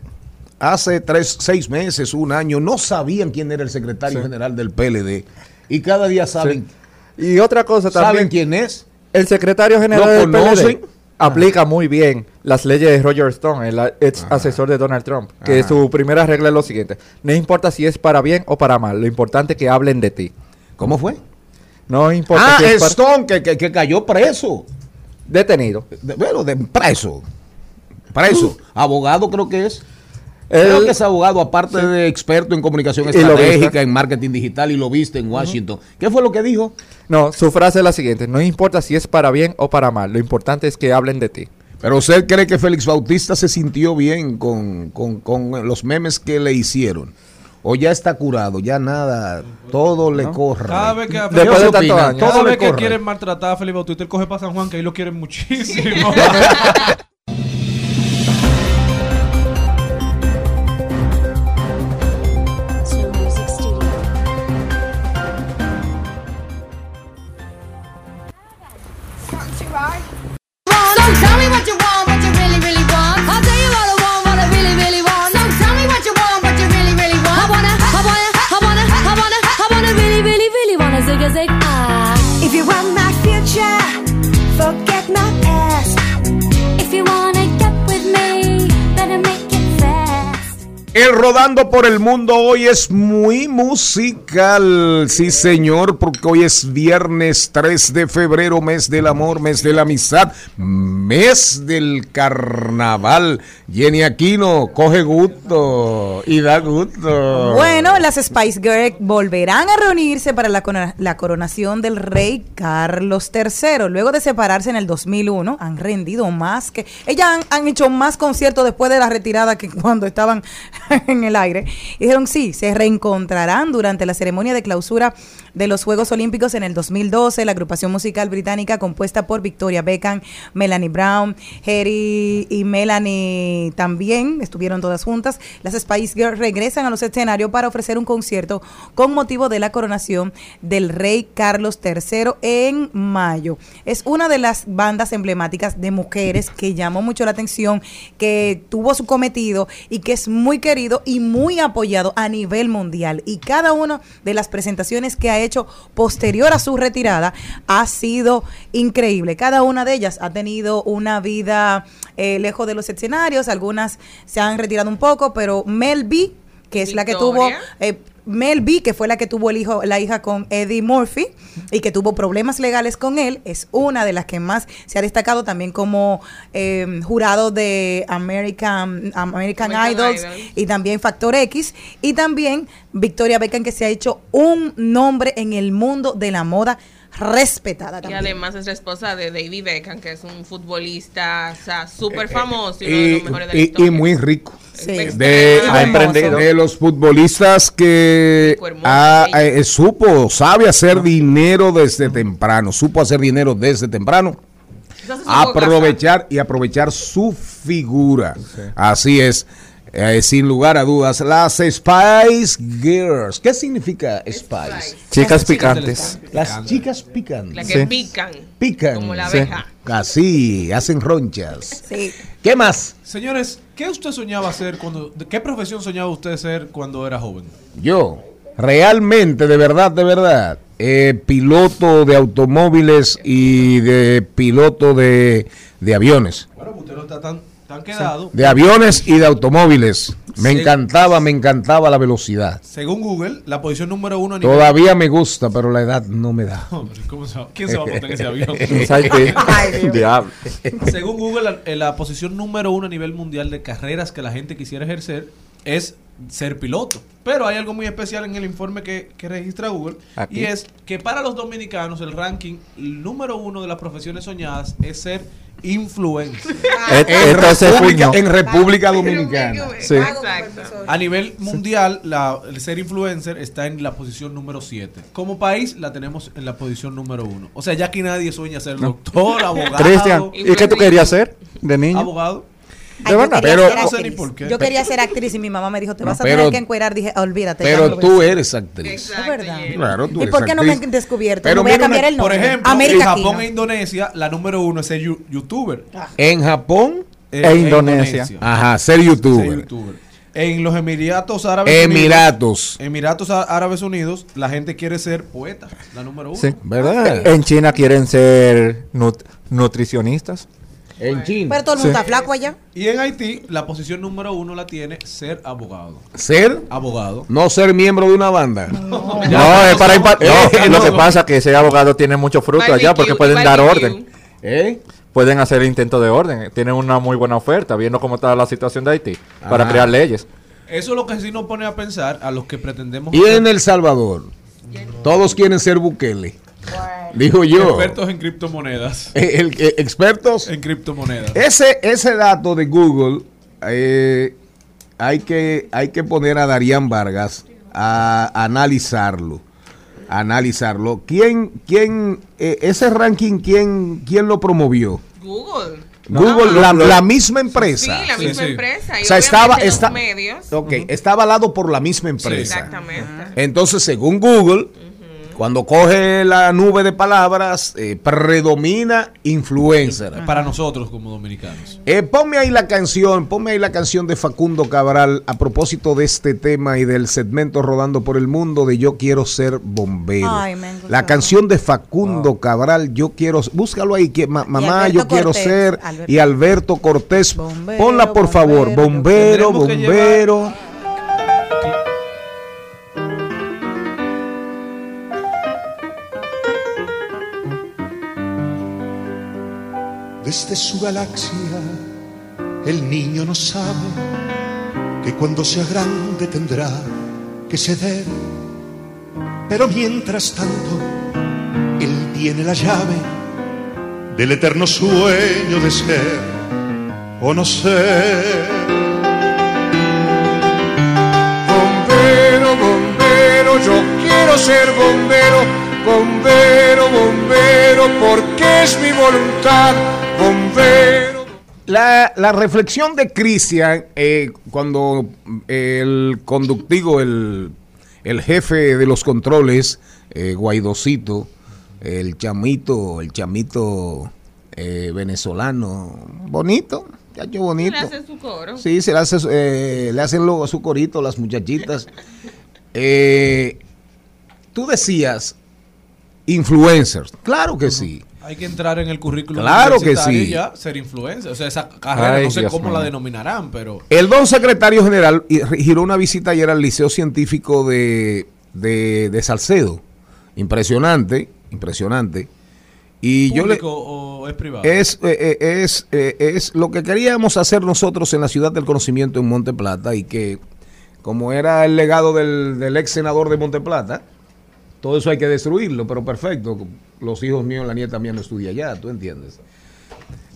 hace tres, seis meses, un año, no sabían quién era el secretario Sí. general del PLD? Y cada día saben, Y otra cosa saben también, quién es. el secretario general ¿Lo del? PLD aplica muy bien las leyes de Roger Stone, el ex asesor de Donald Trump, que Ajá. su primera regla es lo siguiente, no importa si es para bien o para mal, lo importante es que hablen de ti. ¿Cómo fue? No importa Ah, si es para- Stone que, que- que cayó preso. detenido. De- bueno, de preso. Preso. Abogado creo que es. Creo que es abogado, aparte de experto en comunicación estratégica, en marketing digital y lo viste en Washington. ¿Qué fue lo que dijo? No, su frase es la siguiente, no importa si es para bien o para mal, lo importante es que hablen de ti. Pero usted cree que Félix Bautista se sintió bien con, con- con los memes que le hicieron. O ya está curado, ya nada, todo le corre. Cada vez que, le vez que corre. quieren maltratar a Felipe Bautista, él coge para San Juan, que ahí lo quieren muchísimo. want my future, forget my past. If you want El rodando por el mundo hoy es muy musical, sí señor, porque hoy es viernes 3 de febrero, mes del amor, mes de la amistad, mes del carnaval. Jenny Aquino coge gusto y da gusto. Bueno, las Spice Girls volverán a reunirse para la, corona- la coronación del rey Carlos III. Luego de separarse en el 2001, han rendido más que... Ellas han hecho más conciertos después de la retirada que cuando estaban en el aire. Y dijeron, sí, se reencontrarán durante la ceremonia de clausura de los Juegos Olímpicos en el 2012. La agrupación musical británica compuesta por Victoria Beckham, Melanie Brown, Harry y Melanie también estuvieron todas juntas. Las Spice Girls regresan a los escenarios para ofrecer un concierto con motivo de la coronación del rey Carlos III en mayo. Es una de las bandas emblemáticas de mujeres que llamó mucho la atención, que tuvo su cometido y que es muy querido y muy apoyado a nivel mundial. Y cada una de las presentaciones que ha hecho posterior a su retirada ha sido increíble. Cada una de ellas ha tenido una vida eh, lejos de los escenarios, algunas se han retirado un poco, pero Mel B, que es la que tuvo... Eh, Mel B, que fue la que tuvo el hijo, la hija con Eddie Murphy y que tuvo problemas legales con él, es una de las que más se ha destacado también como eh, jurado de American, American, American Idols Idol. y también Factor X y también Victoria Beckham que se ha hecho un nombre en el mundo de la moda respetada Y también. además es la esposa de David Beckham, que es un futbolista, o sea, súper Eh, famoso y uno de Y, los mejores de la y- y muy rico. Sí. De, Ha emprendido. de los futbolistas que eh, supo, sabe hacer dinero desde temprano, supo hacer dinero desde temprano, Entonces, aprovechar y aprovechar su figura. Así es. Eh, sin lugar a dudas, las Spice Girls. ¿Qué significa Spice? Chicas picantes. Las chicas pican. La que Sí. pican. Pican. Como la Sí. abeja. Así, hacen ronchas. Sí. ¿Qué más? Señores, ¿qué usted soñaba hacer cuando... de ¿Qué profesión soñaba usted ser cuando era joven? Yo, realmente, de verdad, de verdad, eh, piloto de automóviles y de piloto de, de aviones. Bueno, pues usted no está tan, quedado. De aviones y de automóviles. Me encantaba, me encantaba la velocidad. Según Google, la posición número uno a nivel... Todavía me gusta, pero la edad no me da. Hombre, ¿cómo se va- ¿Quién se va a montar en ese avión? Diablo. Según Google, la, eh, la posición número uno a nivel mundial de carreras que la gente quisiera ejercer es ser piloto. Pero hay algo muy especial en el informe que, que registra Google Aquí. y es que para los dominicanos el ranking el número uno de las profesiones soñadas es ser influencer. Et- En República, en República Dominicana. Sí. Exacto. A nivel mundial, la, el ser influencer está en la posición número 7. Como país, la tenemos en la posición número 1. O sea, ya aquí nadie sueña ser doctor, abogado. Cristian, ¿y qué tú querías ser de niño? Abogado. Ay, yo verdad? quería Pero- ser No sé ni actriz. por qué. Yo quería ser actriz y mi mamá me dijo, te vas a pero- tener que encuerar. Dije, olvídate. no Pero tú eres actriz. Exacto, Es verdad. Claro, tú ¿Y eres por qué no me han descubierto? Pero no voy a cambiar una- el Por nombre. ejemplo, América en Japón e Indonesia, la número uno es ser youtuber. En Japón, Eh, E en Indonesia. ajá, ser Ser youtuber. En los Emiratos Árabes Emiratos. Unidos. Emiratos Árabes Unidos, la gente quiere ser poeta, la número uno. Sí. ¿Verdad? En China quieren ser nut- nutricionistas. En China. Pero todo el mundo Sí. está flaco allá. Y en Haití, la posición número uno la tiene ser abogado. Ser, Abogado. no ser miembro de una banda. No, es para no, Eh, lo no. que pasa es que ese abogado tiene mucho fruto allá porque Barbecue, pueden dar orden. ¿Eh? Pueden hacer intento de orden. Tienen una muy buena oferta, viendo cómo está la situación de Haití, para crear leyes. Eso es lo que sí nos pone a pensar a los que pretendemos Y en El Salvador, todos quieren ser Bukele. Dijo yo. expertos en criptomonedas. Eh, el- eh, expertos. En criptomonedas. Ese, ese dato de Google eh, hay, que, hay que poner a Darían Vargas a analizarlo. A analizarlo. ¿Quién, quién, eh, ese ranking, quién, quién lo promovió? Google. Google, no, la, no. la misma Sí, empresa. la Sí, misma sí. empresa. Y O sea, estaba- está- medios. Avalado por la misma empresa. Exactamente. Entonces, según Google, cuando coge la nube de palabras, eh, predomina influencer. Para nosotros como dominicanos. Eh, ponme ahí la canción, ponme ahí la canción de Facundo Cabral a propósito de este tema y del segmento Rodando por el Mundo de Yo quiero ser bombero. Ay, me encantó. la canción de Facundo Cabral, Yo quiero, búscalo ahí, que, ma- mamá, yo quiero ser, Alberto. y Alberto Cortés, Bombero, ponla por favor, bombero, que bombero. Desde su galaxia, el niño no sabe que cuando sea grande tendrá que ceder. Pero mientras tanto, él tiene la llave del eterno sueño de ser o no ser. Bombero, bombero, yo quiero ser bombero, bombero, bombero, porque es mi voluntad, bombero. La, la reflexión de Cristian, eh, cuando el conductivo, el, el jefe de los controles, eh, Guaidocito, el chamito, el chamito eh, venezolano, bonito, bonito. Le hace su coro. Sí, se le, hace, eh, le hacen luego su corito las muchachitas. Eh, tú decías influencers, claro que sí. Hay que entrar en el currículum Claro que sí. ya ser influencer. O sea, esa carrera Ay, no sé Dios cómo la denominarán, pero El don secretario general giró una visita ayer al Liceo Científico de, de, de Salcedo. Impresionante, impresionante. Y yo le, ¿público o es privado? es, eh, eh, es, eh, es lo que queríamos hacer nosotros en la ciudad del conocimiento en Monte Plata y que como era el legado del, del ex senador de Monte Plata, todo eso hay que destruirlo, pero perfecto. Los hijos míos, la nieta mía no estudia allá, ¿tú entiendes?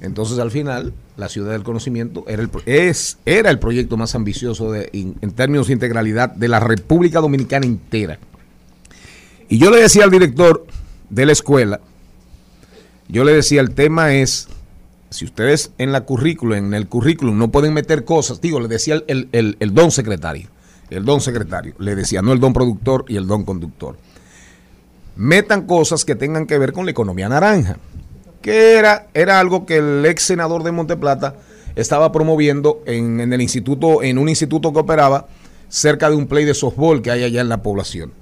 Entonces, al final, la ciudad del conocimiento era el, es, era el proyecto más ambicioso de- en, términos de integralidad de la República Dominicana entera. Y yo le decía al director de la escuela, yo le decía, el tema es, si ustedes en la currículum, en el currículum no pueden meter cosas, digo, le decía el- el- el don secretario, el don secretario, le decía, no el don productor y el don conductor. Metan cosas que tengan que ver con la economía naranja, que era, era algo que el ex senador de Monteplata estaba promoviendo en, en el instituto, en un instituto que operaba cerca de un play de softball que hay allá en la población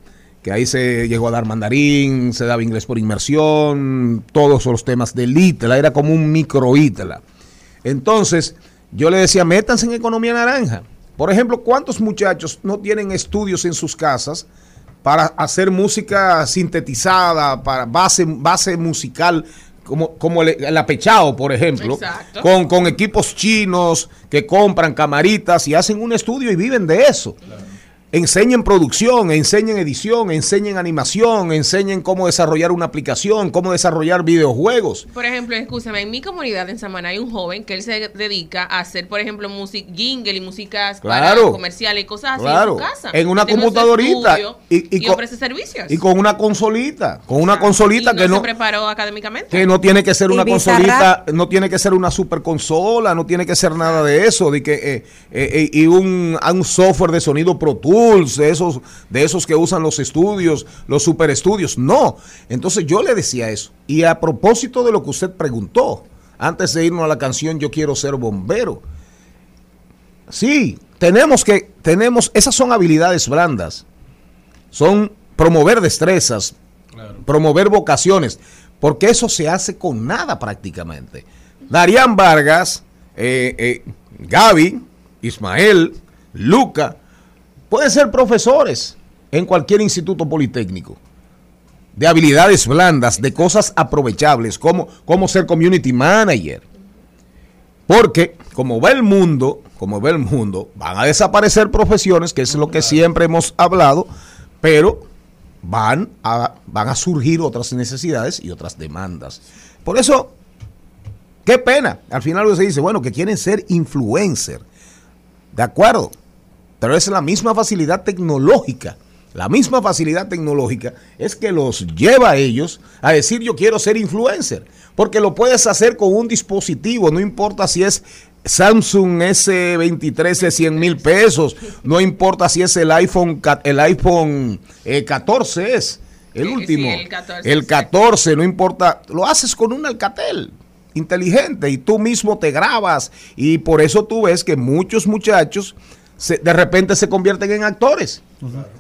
que ahí se llegó a dar mandarín, se daba inglés por inmersión, todos los temas del ITLA, era como un micro ITLA. Entonces, yo le decía, métanse en economía naranja. Por ejemplo, ¿cuántos muchachos no tienen estudios en sus casas para hacer música sintetizada, para base, base musical, como, como el, el apechado, por ejemplo, con, con equipos chinos que compran camaritas y hacen un estudio y viven de eso? Enseñen producción, enseñen edición, enseñen animación, enseñen cómo desarrollar una aplicación, cómo desarrollar videojuegos. Por ejemplo, escúchame, en mi comunidad en Samaná hay un joven que él se dedica a hacer, por ejemplo, music jingle y músicas Claro. para comerciales y cosas así Claro, en su casa. en una computadorita y- y, y con- ofrece servicios. Y con una consolita, con una consolita Y que se no preparó académicamente. que no tiene que ser una consolita, no tiene que ser una super consola, no tiene que ser nada de eso, de que eh, eh, eh, y un, a un software de sonido Pro De esos, de esos que usan los estudios, los super estudios. No. Entonces yo le decía eso. Y a propósito de lo que usted preguntó, antes de irnos a la canción Yo quiero ser bombero. Sí, tenemos que, tenemos, esas son habilidades blandas. Son promover destrezas, promover vocaciones, porque eso se hace con nada prácticamente. Darían Vargas, eh, eh, Gaby, Ismael, Luca, pueden ser profesores en cualquier instituto politécnico de habilidades blandas, de cosas aprovechables, como, como ser community manager. Porque como va el mundo, como va el mundo, van a desaparecer profesiones, que es lo que siempre hemos hablado, pero van a, van a surgir otras necesidades y otras demandas. Por eso, qué pena. Al final se dice, bueno, que quieren ser influencer. De acuerdo. Pero es la misma facilidad tecnológica. La misma facilidad tecnológica es que los lleva a ellos a decir yo quiero ser influencer. Porque lo puedes hacer con un dispositivo, no importa si es Samsung S23 de 100 mil pesos, no importa si es el iPhone, el iPhone eh, 14 es, el último. sí, el 14, el 14, no importa, lo haces con un Alcatel inteligente y tú mismo te grabas y por eso tú ves que muchos muchachos se- de repente se convierten en actores,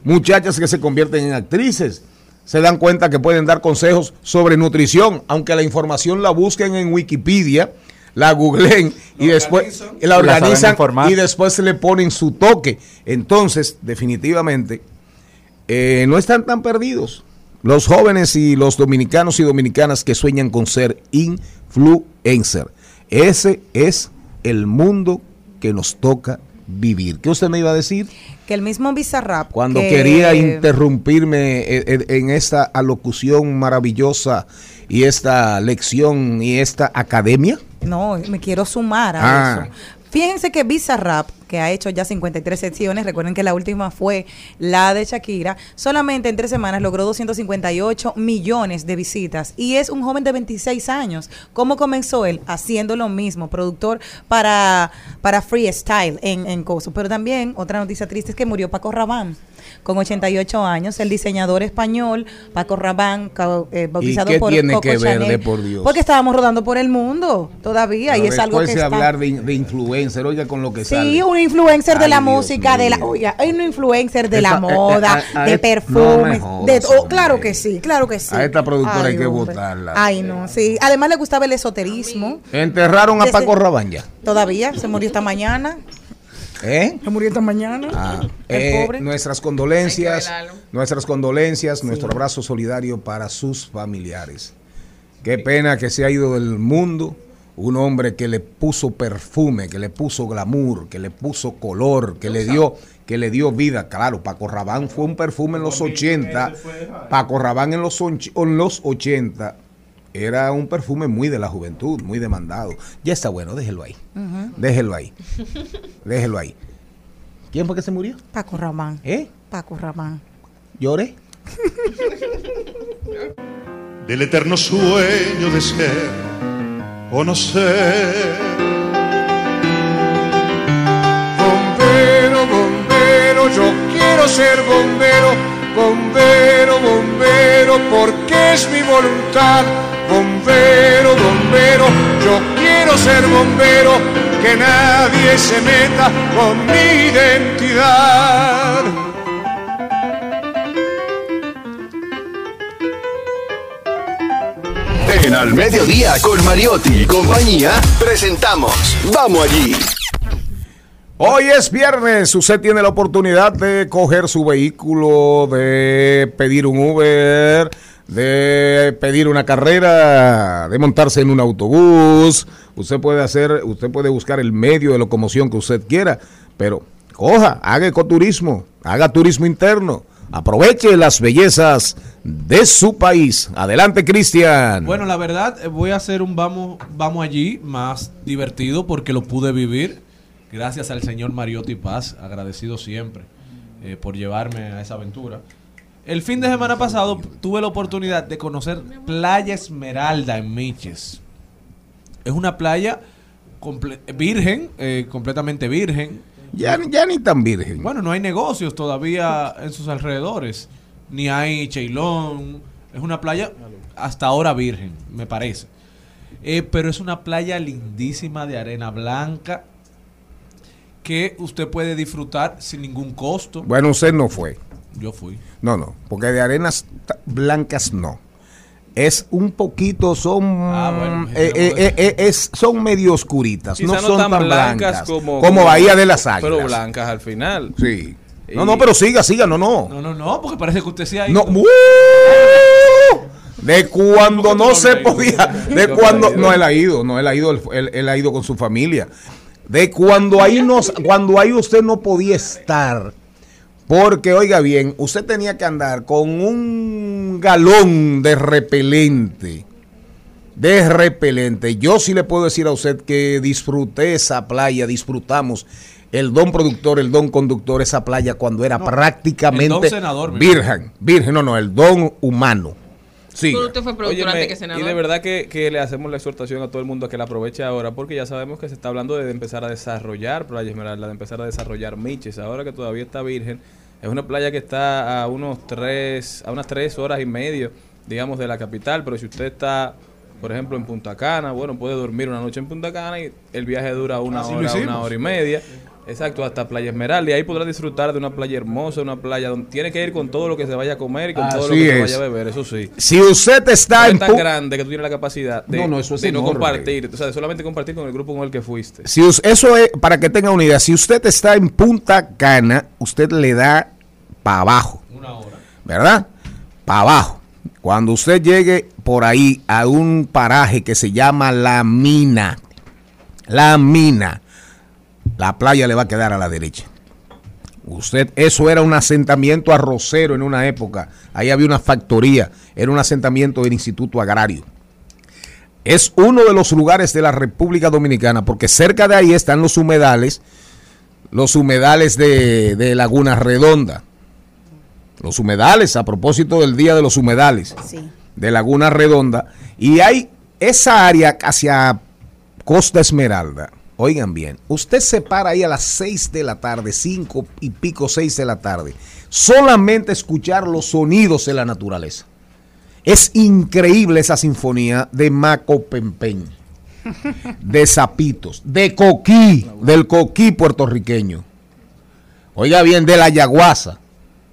muchachas que se convierten en actrices, se dan cuenta que pueden dar consejos sobre nutrición, aunque la información la busquen en Wikipedia, la googleen y después la organizan y después le ponen su toque. Entonces, definitivamente, eh, no están tan perdidos. Los jóvenes y los dominicanos y dominicanas que sueñan con ser influencer. Ese es el mundo que nos toca vivir. ¿Qué usted me iba a decir? Que el mismo Bizarrap. Cuando que- quería interrumpirme eh, eh, en esta alocución maravillosa y esta lección y esta academia. No, me quiero sumar a Ah. eso. Fíjense que Bizarrap, que ha hecho ya 53 secciones, recuerden que la última fue la de Shakira, solamente en tres semanas logró 258 millones de visitas y es un joven de 26 años. ¿Cómo comenzó él? Haciendo lo mismo, productor para, para Freestyle en, en Coso. Pero también, otra noticia triste es que murió Paco Rabanne con 88 años, el diseñador español Paco ca- eh, bautizado qué por tiene Coco que ver, Chanel. de por Dios? Porque estábamos rodando por el mundo todavía y es algo que está... hablar de, de influencer, oiga con lo que Sí, sale. un influencer de la Dios música, de la, oiga, hay un influencer de Esta- la eh, moda, eh, a- a de no perfumes, jodas, de oh, claro que sí, claro que sí. A esta productora hay que hombre. votarla. Ay, no, sí. Además le gustaba el esoterismo. Enterraron a Paco Rabanne ya. Todavía se murió esta mañana. ¿Eh? Se murió esta mañana. Ah, El eh, pobre. nuestras condolencias, nuestras condolencias, nuestro abrazo solidario para sus familiares. Qué pena que se ha ido del mundo un hombre que le puso perfume, que le puso glamour, que le puso color, que le dio que le dio vida. Claro, Paco Rabanne fue un perfume en los 80. Paco Rabanne en los, en los 80 era un perfume muy de la juventud, muy demandado. Ya está bueno, déjelo ahí. Ujú. Déjelo ahí. Déjelo ahí. ¿Quién fue que se murió? Paco Ramán. ¿Eh? Paco Ramán. ¿Lloré? del eterno sueño de ser o no ser. Bombero, bombero, yo quiero ser bombero, bombero, bombero, porque es mi voluntad. Bombero, bombero, yo quiero ser bombero, que nadie se meta con mi identidad. En Al Mediodía con Mariotti y compañía presentamos Vamos allí. Hoy es viernes, usted tiene la oportunidad de coger su vehículo, de pedir un Uber, de pedir una carrera, de montarse en un autobús. Usted puede hacer, usted puede buscar el medio de locomoción que usted quiera, pero coja, haga ecoturismo, haga turismo interno, aproveche las bellezas de su país. Adelante, Cristian. Bueno, la verdad, eh, voy a hacer un vamos, vamos allí más divertido porque lo pude vivir. Gracias al señor Mariotti Paz, agradecido siempre eh, por llevarme a esa aventura. El fin de semana pasado tuve la oportunidad de conocer Playa Esmeralda en Miches. Es una playa comple- virgen, eh, completamente virgen. Ya, ya ni tan virgen. Bueno, no hay negocios todavía en sus alrededores. Ni hay cheilón. Es una playa hasta ahora virgen, me parece. Eh, pero es una playa lindísima de arena blanca que usted puede disfrutar sin ningún costo. Bueno, usted no fue. Yo fui. No, no, porque de arenas blancas no. Es un poquito, son bueno, eh, eh, eh, eh, es, son medio oscuritas, no son tan blancas, como, como, Bahía de las Águilas. Pero blancas al final. Sí. Y- No, no, pero siga, siga, no, no. No, no, no, porque parece que usted sí ha No, ido. ¡uh! de cuando no se podía, de cuando no él ha ido, no él ha ido, él, él- él ha ido con su familia. De cuando ahí nos, cuando ahí usted no podía estar, porque oiga bien, usted tenía que andar con un galón de repelente, de repelente. Yo sí le puedo decir a usted que disfruté esa playa, disfrutamos el don productor, el don conductor, esa playa cuando era prácticamente don senador, virgen, virgen, no, no, el don humano. Sí. Pero usted fue productor Óyeme, antes que y de verdad que, que le hacemos la exhortación a todo el mundo a que la aproveche ahora, porque ya sabemos que se está hablando de empezar a desarrollar Playa Esmeralda, de empezar a desarrollar Miches, ahora que todavía está virgen. Es una playa que está a unos tres, a unas tres horas y medio, digamos, de la capital, pero si usted está, por ejemplo, en Punta Cana, bueno, puede dormir una noche en Punta Cana y el viaje dura una Así hora, una hora y media. Exacto, hasta Playa Esmeralda. Y ahí podrá disfrutar de una playa hermosa, una playa donde tiene que ir con todo lo que se vaya a comer y con todo lo que se vaya a beber, eso sí. Si usted está No en es tan grande que tú tienes la capacidad de No, no, eso es de no compartir, o sea, de solamente compartir con el grupo con el que fuiste. Si eso es para que tenga una idea, si usted está en Punta Cana, usted le da para abajo. ¿Verdad? Para abajo. Cuando usted llegue por ahí a un paraje que se llama La Mina, La mina. La playa le va a quedar a la derecha. Usted, eso era un asentamiento arrocero en una época. Ahí había una factoría. Era un asentamiento del Instituto Agrario. Es uno de los lugares de la República Dominicana, porque cerca de ahí están los humedales, los humedales de, de Laguna Redonda. Los humedales, a propósito del Día de los Humedales Sí. de Laguna Redonda. Y hay esa área hacia Costa Esmeralda. Oigan bien, usted se para ahí a las 6 de la tarde, 5 y pico, 6 de la tarde, solamente escuchar los sonidos de la naturaleza. Es increíble esa sinfonía de Maco Pempeñ, de Zapitos, de Coquí, del Coquí puertorriqueño. Oiga bien, de la yaguasa,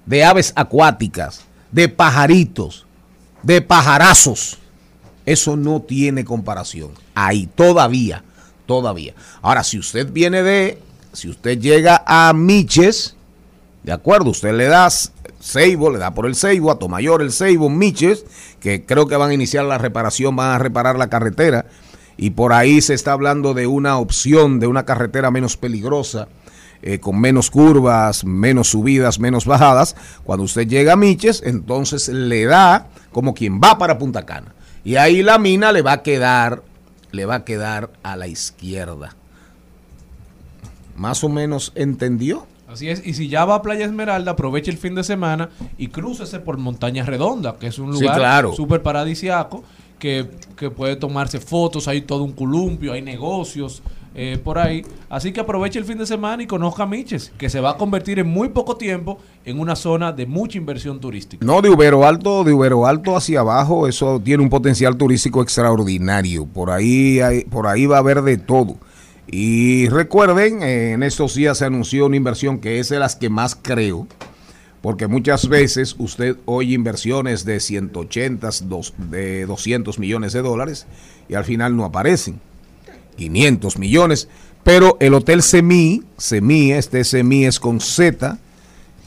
de aves acuáticas, de pajaritos, de pajarazos. Eso no tiene comparación. Ahí todavía, todavía. Ahora, si usted viene de, si usted llega a Miches, de acuerdo, usted le da Seibo, le da por el Seibo, a Tomayor el Seibo, Miches, que creo que van a iniciar la reparación, van a reparar la carretera, y por ahí se está hablando de una opción de una carretera menos peligrosa, eh, con menos curvas, menos subidas, menos bajadas. Cuando usted llega a Miches, entonces le da como quien va para Punta Cana. Y ahí la mina le va a quedar, le va a quedar a la izquierda. Más o menos entendió. Así es, y si ya va a Playa Esmeralda, aproveche el fin de semana y crúcese por Montaña Redonda, que es un Sí, lugar claro. súper paradisiaco, que, que puede tomarse fotos, hay todo un columpio, hay negocios eh, por ahí. Así que aproveche el fin de semana y conozca Miches, que se va a convertir en muy poco tiempo en una zona de mucha inversión turística. No, de Ubero Alto, de Ubero Alto hacia abajo, eso tiene un potencial turístico extraordinario. Por ahí, hay- por ahí va a haber de todo. Y recuerden, eh, en estos días se anunció una inversión que es de las que más creo, porque muchas veces usted oye inversiones de 180, dos- de 200 millones de dólares y al final no aparecen. 500 millones, pero el Hotel Semi, Semi, este Semi es con Z,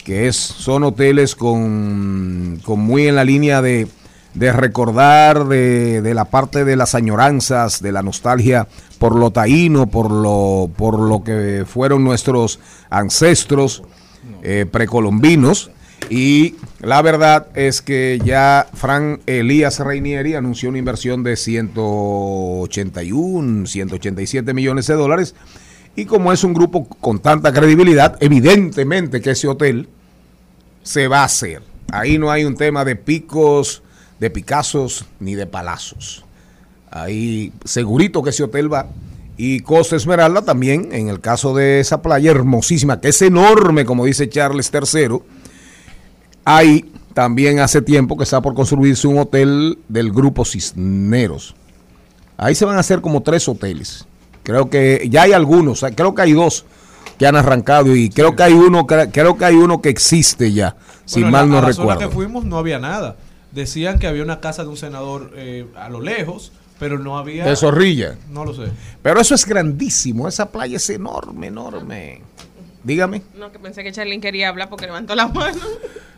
que es, son hoteles con, con muy en la línea de, de recordar de, de la parte de las añoranzas, de la nostalgia por lo taíno, por lo, por lo que fueron nuestros ancestros eh, precolombinos. Y la verdad es que ya Fran Elías Reinieri anunció una inversión de 181, 187 millones de dólares. Y como es un grupo con tanta credibilidad, evidentemente que ese hotel se va a hacer. Ahí no hay un tema de picos, de picazos, ni de palazos. Ahí segurito que ese hotel va. Y Costa Esmeralda también, en el caso de esa playa hermosísima, que es enorme, como dice Charles III, ahí también hace tiempo que está por construirse un hotel del grupo Cisneros. Ahí se van a hacer como tres hoteles. Creo que ya hay algunos, creo que hay dos que han arrancado y creo que hay uno, cre- creo que hay uno que existe ya, si Bueno, mal la- no a la zona recuerdo. que fuimos no había nada. Decían que había una casa de un senador eh, a lo lejos, pero no había... De Zorrilla. No lo sé. Pero eso es grandísimo, esa playa es enorme, enorme. Dígame. No, que pensé que Charlene quería hablar porque levantó la mano.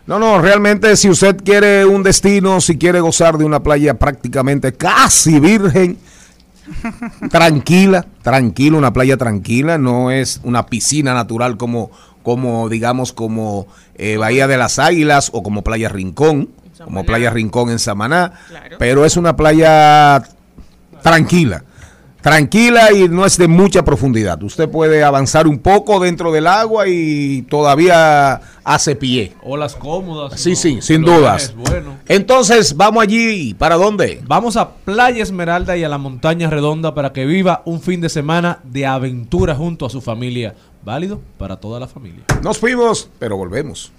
No, no, realmente si usted quiere un destino, si quiere gozar de una playa prácticamente casi virgen, tranquila, tranquila, una playa tranquila, no es una piscina natural como, como digamos, como eh, Bahía de las Águilas o como Playa Rincón, como Playa Rincón en Samaná, pero es una playa tranquila. Tranquila y no es de mucha profundidad. Usted puede avanzar un poco dentro del agua y todavía hace pie. Olas cómodas. Sí, ¿no? sí, sin dudas. es bueno. Entonces, vamos allí. ¿Para dónde? Vamos a Playa Esmeralda y a la Montaña Redonda para que viva un fin de semana de aventura junto a su familia. Válido para toda la familia. Nos fuimos, pero volvemos.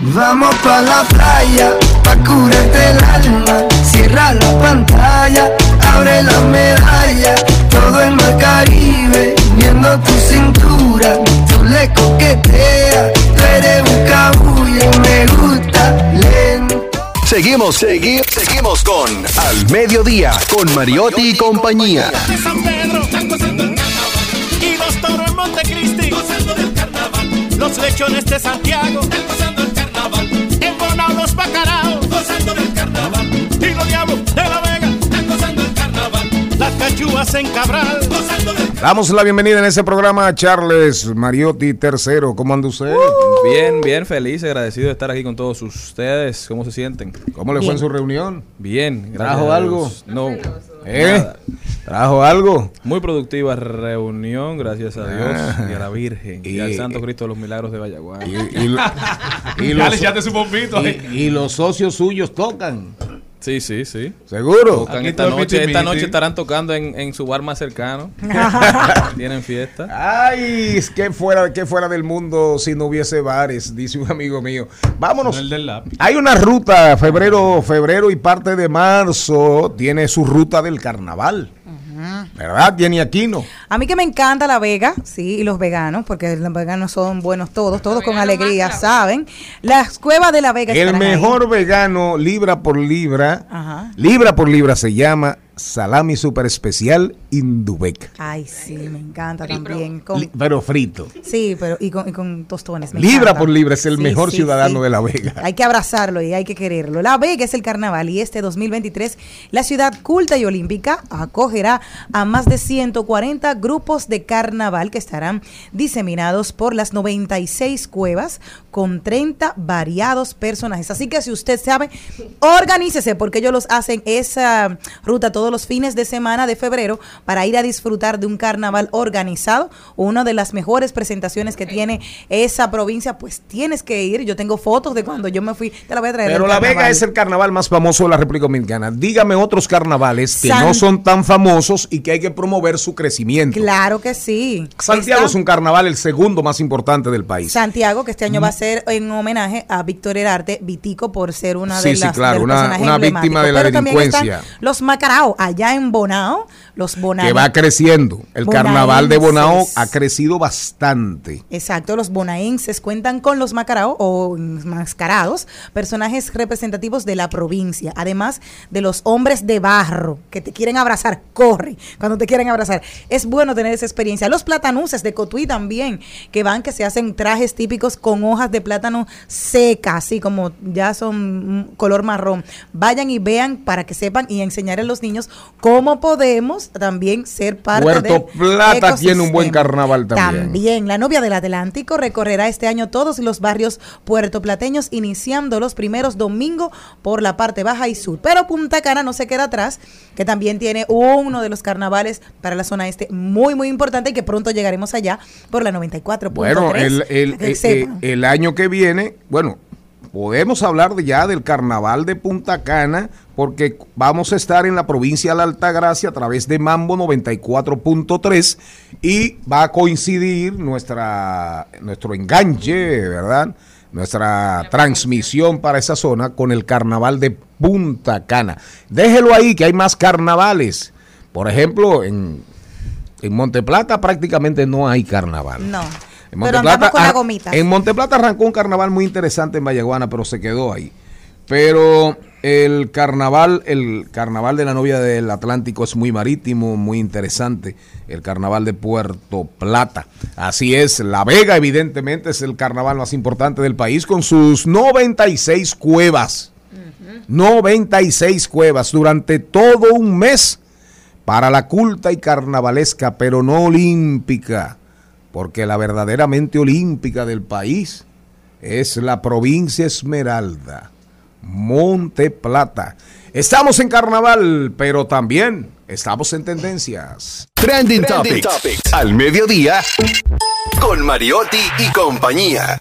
Vamos pa la playa, pa curarte el alma. Cierra la pantalla, abre la medalla. Todo el mar Caribe, viendo tu cintura. Tú le coqueteas, tú eres un cabullo y me gusta lento. Seguimos, segui- seguimos con Al Mediodía, con Mariotti y compañía. de San Pedro están gozando el carnaval. Y los toros en Montecristi gozando del carnaval. Los lechones de Santiago están gozando el carnaval. En Bonao los bacaraos gozando del carnaval. Y los diablos de la cachúas en Cabral. Gozando del Damos la bienvenida en ese programa a Charles Mariotti tercero. ¿Cómo anda usted? Bien, bien, feliz, agradecido de estar aquí con todos ustedes. ¿Cómo se sienten? ¿Cómo le fue en su reunión? Bien, ¿Trajo algo? No. ¿Eh? ¿Trajo algo? Muy productiva reunión, gracias a Dios Ah. y a la Virgen y, Y- al Santo Cristo de los Milagros de Vallaguana. Y, y lo- y Ya los, le echaste su bombito y los socios suyos tocan. Sí, sí, sí. ¿Seguro? Tocan esta noche, esta noche estarán tocando en, en su bar más cercano. Tienen fiesta. Ay, es que fuera, que fuera del mundo si no hubiese bares, dice un amigo mío. Vámonos. El del lápiz. Hay una ruta, febrero, febrero y parte de marzo, tiene su ruta del carnaval. ¿Verdad, Jenny Aquino? A mí que me encanta la Vega, sí, y los veganos, porque los veganos son buenos todos, todos con alegría, más, ¿saben? Las cuevas de la Vega El ahí. mejor vegano, libra por libra, Ajá. libra por libra se llama salami super especial Indubek. Ay, sí, me encanta también. Con, pero frito. sí, pero y con, y con tostones. me Libra encanta. por libra es el Sí, mejor sí, ciudadano sí. de La Vega. Hay que abrazarlo y hay que quererlo. La Vega es el carnaval y este 2023 la ciudad culta y olímpica acogerá a más de 140 grupos de carnaval que estarán diseminados por las 96 cuevas con 30 variados personajes. Así que si usted sabe, organícese porque ellos los hacen esa ruta todos los fines de semana de febrero para ir a disfrutar de un carnaval organizado, una de las mejores presentaciones que tiene esa provincia, pues tienes que ir. Yo tengo fotos de cuando yo me fui, te la voy a traer. Pero La Vega es el carnaval más famoso de la República Dominicana. Dígame otros carnavales que San- no son tan famosos y que hay que promover su crecimiento. Claro que sí. Santiago Está es un carnaval el segundo más importante del país. Santiago, que este año va a ser en homenaje a Víctor Herarte, Vitico, por ser una Sí, de sí, las claro, de los una- víctima de la Pero también están delincuencia. los Macarao, allá en Bonao, los Bonao. que va creciendo. El carnaval de Bonao ha crecido bastante. Exacto, los bonaenses cuentan con los macarao o mascarados, personajes representativos de la provincia, además de los hombres de barro que te quieren abrazar, corre cuando te quieren abrazar. Es bueno tener esa experiencia. Los platanuses de Cotuí también, que van, que se hacen trajes típicos con hojas de plátano secas, así como ya son mm, color marrón. Vayan y vean para que sepan y enseñar a los niños cómo podemos también ser parte Puerto del Plata tiene un buen carnaval también. También, la novia del Atlántico recorrerá este año todos los barrios puertoplateños, iniciando los primeros domingos por la parte baja y sur. Pero Punta Cana no se queda atrás, que también tiene uno de los carnavales para la zona este muy, muy importante y que pronto llegaremos allá por la 94.3. Bueno, el, el- que eh, eh, el año que viene, bueno, podemos hablar de ya del carnaval de Punta Cana, porque vamos a estar en la provincia de la Altagracia a través de Mambo 94.3 y va a coincidir nuestra, nuestro enganche, ¿verdad? Nuestra transmisión para esa zona con el carnaval de Punta Cana. Déjelo ahí, que hay más carnavales. Por ejemplo, en, en Monteplata prácticamente no hay carnaval. No. En Pero andamos con la gomita. En Monteplata arrancó un carnaval muy interesante en Vallaguana, pero se quedó ahí. Pero el carnaval, el carnaval de la novia del Atlántico es muy marítimo, muy interesante. El carnaval de Puerto Plata. Así es, La Vega evidentemente es el carnaval más importante del país con sus 96 cuevas. 96 cuevas durante todo un mes para la culta y carnavalesca, pero no olímpica, porque la verdaderamente olímpica del país es la provincia Esmeralda, Monte Plata. Estamos en carnaval, pero también estamos en tendencias. Trending, Topics. Al mediodía. Con Mariotti y compañía.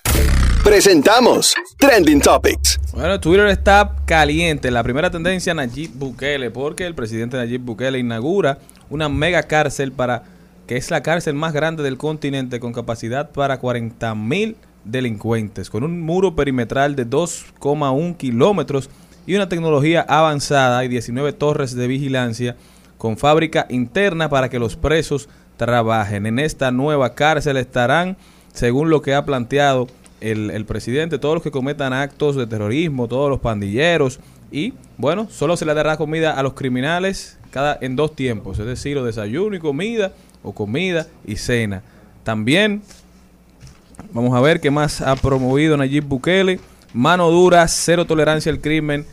Presentamos Trending Topics. Bueno, Twitter está caliente. La primera tendencia, Nayib Bukele, porque el presidente Nayib Bukele inaugura una mega cárcel para que es la cárcel más grande del continente con capacidad para 40 mil delincuentes, con un muro perimetral de 2,1 kilómetros y una tecnología avanzada y 19 torres de vigilancia con fábrica interna para que los presos trabajen. En esta nueva cárcel estarán, según lo que ha planteado el, el presidente, todos los que cometan actos de terrorismo, todos los pandilleros y bueno, solo se le dará comida a los criminales cada en dos tiempos, es decir, o desayuno y comida o comida y cena. También vamos a ver qué más ha promovido Nayib Bukele, mano dura, cero tolerancia al crimen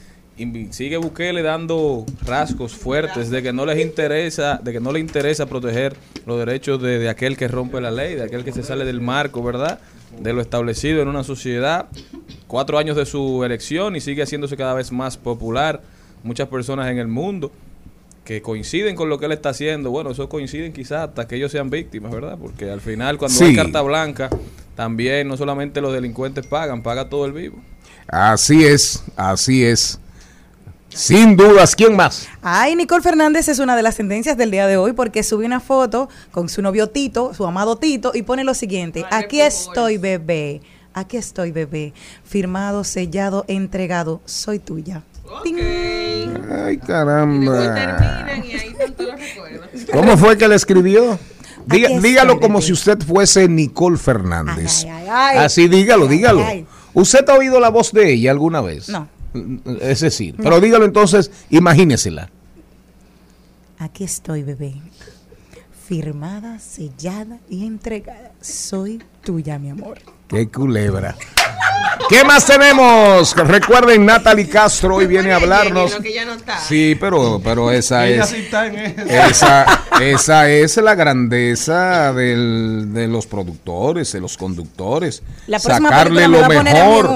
sigue Bukele dando rasgos fuertes de que no les interesa, de que no le interesa proteger los derechos de, de aquel que rompe la ley, de aquel que se sale del marco, ¿verdad? De lo establecido en una sociedad. Cuatro años de su elección y sigue haciéndose cada vez más popular. Muchas personas en el mundo que coinciden con lo que él está haciendo. Bueno, eso coinciden quizás hasta que ellos sean víctimas, ¿verdad? Porque al final cuando Sí. hay carta blanca, también no solamente los delincuentes pagan, paga todo el vivo. Así es, así es. Sin dudas, ¿quién más? Ay, Nicole Fernández es una de las tendencias del día de hoy porque sube una foto con su novio Tito, su amado Tito, y pone lo siguiente, aquí estoy bebé, aquí estoy bebé, firmado, sellado, entregado, soy tuya. Ting. Ay, caramba. ¿Cómo fue que le escribió? Diga- dígalo como si usted fuese Nicole Fernández. Ay, ay, ay. Así dígalo, dígalo. ay. ¿Usted ha oído la voz de ella alguna vez? No. Es decir, pero dígalo entonces, imagínesela. Aquí estoy bebé, firmada, sellada y entregada, soy tuya mi amor. Qué culebra. ¿Qué más tenemos? Recuerden, Natalie Castro hoy viene a hablarnos. Sí, pero, pero esa es. Esa, esa es la grandeza del- de los productores, de los conductores. Sacarle lo mejor.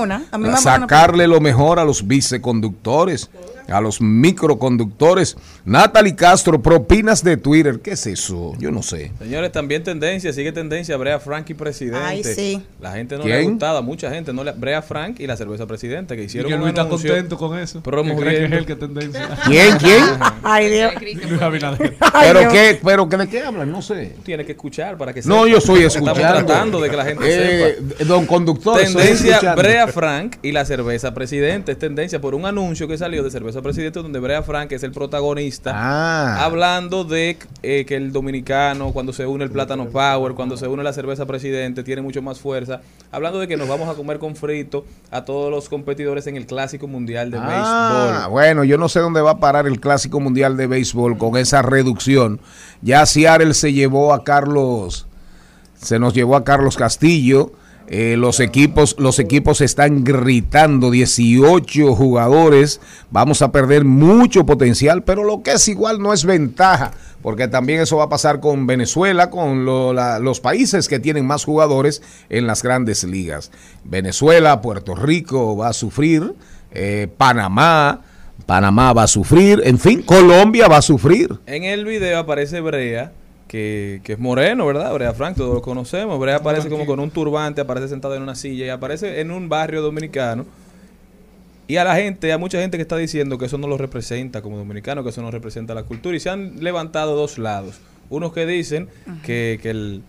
sacarle lo mejor a los viceconductores, a los microconductores. Natalie Castro, propinas de Twitter. ¿Qué es eso? Yo no sé. Señores, también tendencia, sigue tendencia Brea Frank y presidente. Ay, sí. La gente no le ha gustado, mucha gente no le Brea Frank y la cerveza presidente que Y hicieron que un Luis está contento con eso. Que promoviendo- que es él que tendencia. ¿Quién? ¿Quién? Ay, Dios. Luis Abinader. ¿Pero qué? ¿Pero qué, de qué hablan? No sé. Tiene que escuchar para que No, sepa. yo estoy Estamos escuchando. tratando de que la gente Eh, sepa. Don conductor, Tendencia. Brea Frank y la cerveza presidente. Es tendencia por un anuncio que salió de cerveza presidente donde Brea Frank es el protagonista. Ah. Hablando de eh, que el dominicano, cuando se une el plátano power, cuando se une la cerveza presidente, tiene mucho más fuerza. Hablando de que nos vamos a comer con frito a todos los competidores en el clásico mundial de Ah, béisbol. bueno, yo no sé dónde va a parar el Clásico Mundial de Béisbol con esa reducción. Ya Seattle se llevó a Carlos, se nos llevó a Carlos Castillo. Eh, los equipos, los equipos están gritando 18 jugadores. Vamos a perder mucho potencial, pero lo que es igual no es ventaja, porque también eso va a pasar con Venezuela, con los países que tienen más jugadores en las grandes ligas. Venezuela, Puerto Rico va a sufrir, eh, Panamá, Panamá va a sufrir, en fin, Colombia va a sufrir. En el video aparece Brea, que, que es moreno, ¿verdad? Brea Frank, todos lo conocemos. Brea aparece como con un turbante, aparece sentado en una silla y aparece en un barrio dominicano. Y a la gente, a mucha gente que está diciendo que eso no lo representa como dominicano, que eso no representa la cultura. Y se han levantado dos lados. Unos que dicen que, que el,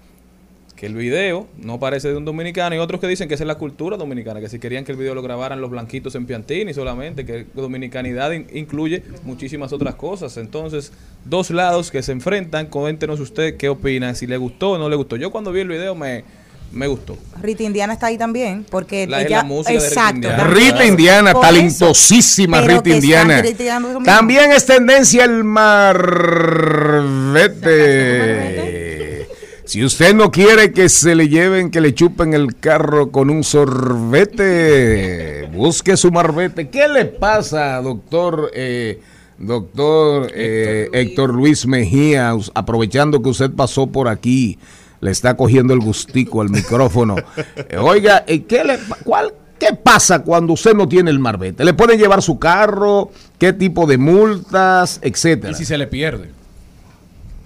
que el video no parece de un dominicano y otros que dicen que esa es la cultura dominicana, que si querían que el video lo grabaran los blanquitos en Piantini solamente, que dominicanidad in- incluye muchísimas otras cosas. Entonces, dos lados que se enfrentan, coméntenos usted qué opina, si le gustó o no le gustó. Yo cuando vi el video me, me gustó. Rita Indiana está ahí también, porque La- ella, la música de Rita exacto. Indiana. Rita Indiana, talentosísima Rita que Indiana. También es tendencia el marbete. Si usted no quiere que se le lleven, que le chupen el carro con un sorbete, busque su marbete. ¿Qué le pasa, doctor? eh, doctor eh, Héctor Luis Mejía, aprovechando que usted pasó por aquí, le está cogiendo el gustico al micrófono. Eh, oiga, eh, ¿qué, le, cuál, ¿qué pasa cuando usted no tiene el marbete? ¿Le pueden llevar su carro? ¿Qué tipo de multas? Etcétera. Y si se le pierde.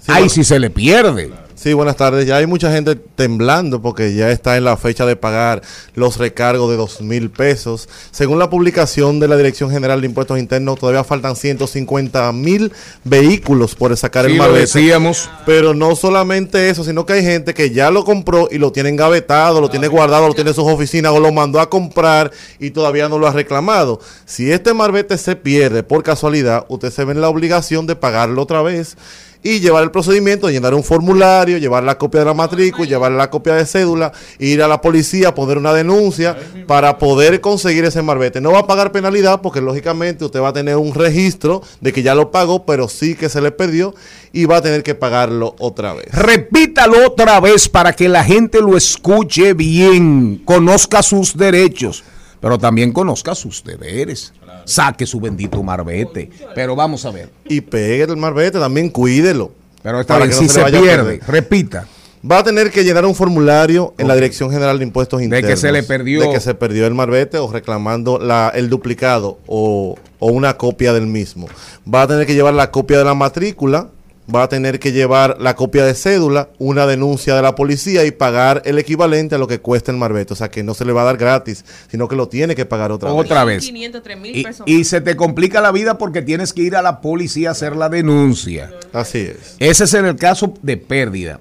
Ahí si se le pierde. Sí, buenas tardes. Ya hay mucha gente temblando porque ya está en la fecha de pagar los recargos de dos mil pesos. Según la publicación de la Dirección General de Impuestos Internos, todavía faltan 150 mil vehículos por sacar Sí, el lo marbete. decíamos. Pero no solamente eso, sino que hay gente que ya lo compró y lo tiene engavetado, lo tiene guardado, lo tiene en sus oficinas o lo mandó a comprar y todavía no lo ha reclamado. Si este marbete se pierde por casualidad, usted se ve en la obligación de pagarlo otra vez y llevar el procedimiento, llenar un formulario, llevar la copia de la matrícula, llevar la copia de cédula, ir a la policía, poner una denuncia para poder conseguir ese marbete. No va a pagar penalidad porque lógicamente usted va a tener un registro de que ya lo pagó, pero sí que se le perdió y va a tener que pagarlo otra vez. Repítalo otra vez para que la gente lo escuche bien, conozca sus derechos. Pero también conozca sus deberes. Saque su bendito marbete. Pero vamos a ver. Y pegue el marbete, también cuídelo. Pero esta vez no si se pierde, repita. Va a tener que llenar un formulario en la Dirección General de Impuestos Internos. que se le perdió. De que se perdió el marbete o reclamando la, el duplicado o, o una copia del mismo. Va a tener que llevar la copia de la matrícula, va a tener que llevar la copia de cédula, una denuncia de la policía y pagar el equivalente a lo que cuesta el marbete. O sea que no se le va a dar gratis, sino que lo tiene que pagar otra, Otra vez. vez. 500, 3 mil Y, pesos. y se te complica la vida porque tienes que ir a la policía a hacer la denuncia. Así es. Ese es en el caso de pérdida.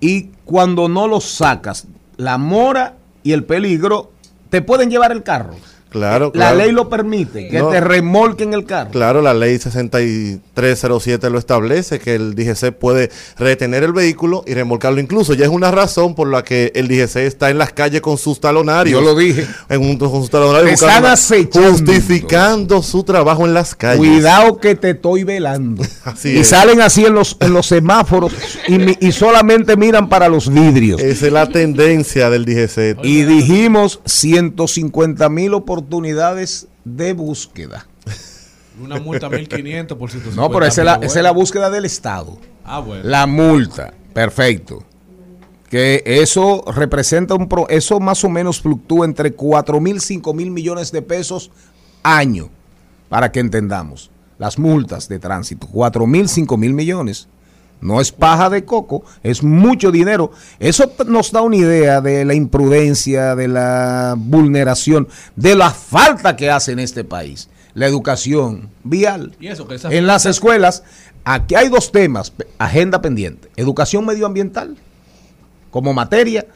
Y cuando no lo sacas, la mora y el peligro te pueden llevar el carro. Claro, La claro. ley lo permite, que No. te remolquen el carro. Claro, la ley 6307 lo establece, que el DGC puede retener el vehículo y remolcarlo. Incluso ya es una razón por la que el DGC está en las calles con sus talonarios. Yo lo dije. En un, con sus talonarios. Están acechando. Justificando su trabajo en las calles. Cuidado que te estoy velando. Así y es. salen así en los, en los semáforos y, mi- y solamente miran para los vidrios. Esa es la tendencia del DGC. Y dijimos 150 mil oportunidades de búsqueda. Una multa 1500 por 150 No, pero esa es, la, mil, esa es la búsqueda del Estado. Ah, bueno. La multa, perfecto. Que eso representa un pro, eso más o menos fluctúa entre 4 mil, 5 mil millones de pesos año, para que entendamos. Las multas de tránsito, 4 mil, 5 mil millones. No es paja de coco, es mucho dinero. Eso nos da una idea de la imprudencia, de la vulneración, de la falta que hace en este país. La educación vial. Y eso, que esas En las escuelas, aquí hay dos temas, agenda pendiente. Educación medioambiental como materia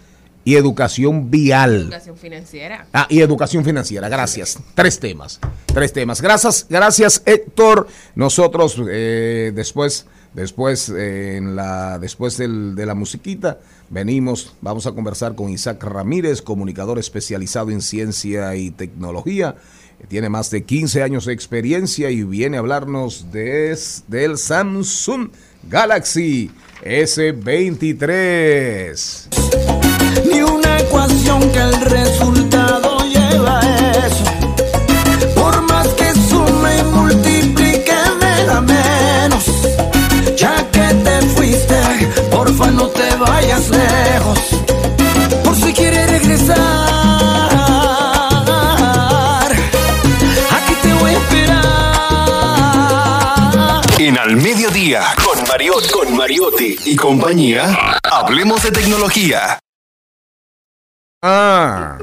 y educación vial. Educación financiera. Ah, y educación financiera, gracias. Tres temas, tres temas. Gracias, gracias Héctor. Nosotros eh, después, después, eh, en la, después de la musiquita, venimos, vamos a conversar con Isaac Ramírez, comunicador especializado en ciencia y tecnología. Tiene más de 15 años de experiencia y viene a hablarnos de, del Samsung Galaxy S23. Ni una ecuación que el resultado regresar, aquí te voy a esperar. En Al Mediodía, con Mariot, con Mariotti y compañía, hablemos de tecnología. Ah,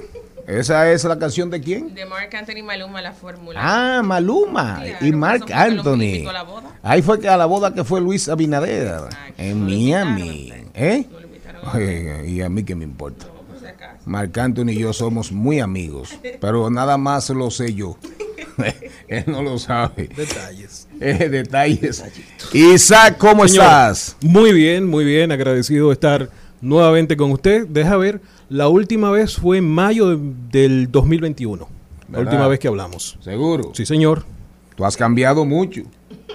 esa es la canción de quién? De Mark Anthony Maluma, la fórmula. Ah, Maluma Claro, y Mark que Anthony. unificó la boda. Ahí fue que a la boda que fue Luis Abinader en Miami. ¿Eh? Oye, y a mí qué me importa. Marc Anthony y yo somos muy amigos, pero nada más lo sé yo. Él no lo sabe. Detalles. Eh, detalles. Isaac, ¿cómo Señor, estás? Muy bien, muy bien. Agradecido de estar nuevamente con usted. Deja ver, la última vez fue en mayo de- del 2021. La última vez que hablamos. ¿Seguro? Sí, señor. Tú has cambiado mucho.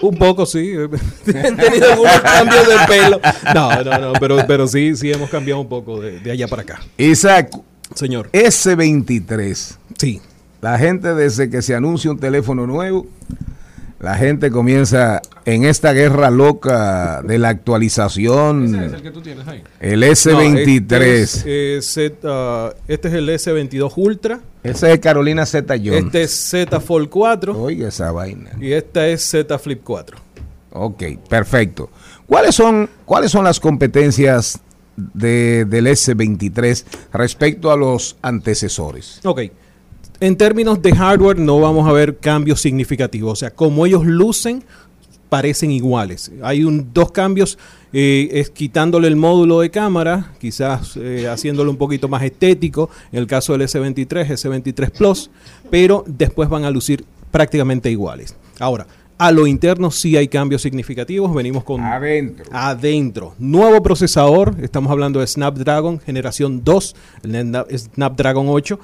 Un poco, sí. He tenido algunos cambios de pelo. No, no, no, pero, pero sí, sí hemos cambiado un poco de, de allá para acá. Isaac. Señor. S23. Sí. La gente desde que se anuncia un teléfono nuevo, la gente comienza en esta guerra loca de la actualización. Ese es el que tú tienes ahí. El S23. No, este, es, eh, Z, este es el S22 Ultra. Ese es Carolina Z John. Este es Z Fold 4. Oiga esa vaina. Y esta es Z Flip 4. Ok, perfecto. ¿Cuáles son, cuáles son las competencias de, del S23 respecto a los antecesores? Ok. En términos de hardware no vamos a ver cambios significativos. O sea, como ellos lucen, parecen iguales. Hay un, dos cambios, eh, es quitándole el módulo de cámara, quizás eh, haciéndolo un poquito más estético, en el caso del S23, S23 Plus, pero después van a lucir prácticamente iguales. Ahora, a lo interno sí hay cambios significativos, venimos con... Adentro. Adentro. Nuevo procesador, estamos hablando de Snapdragon generación 2, el Snap- Snapdragon 8.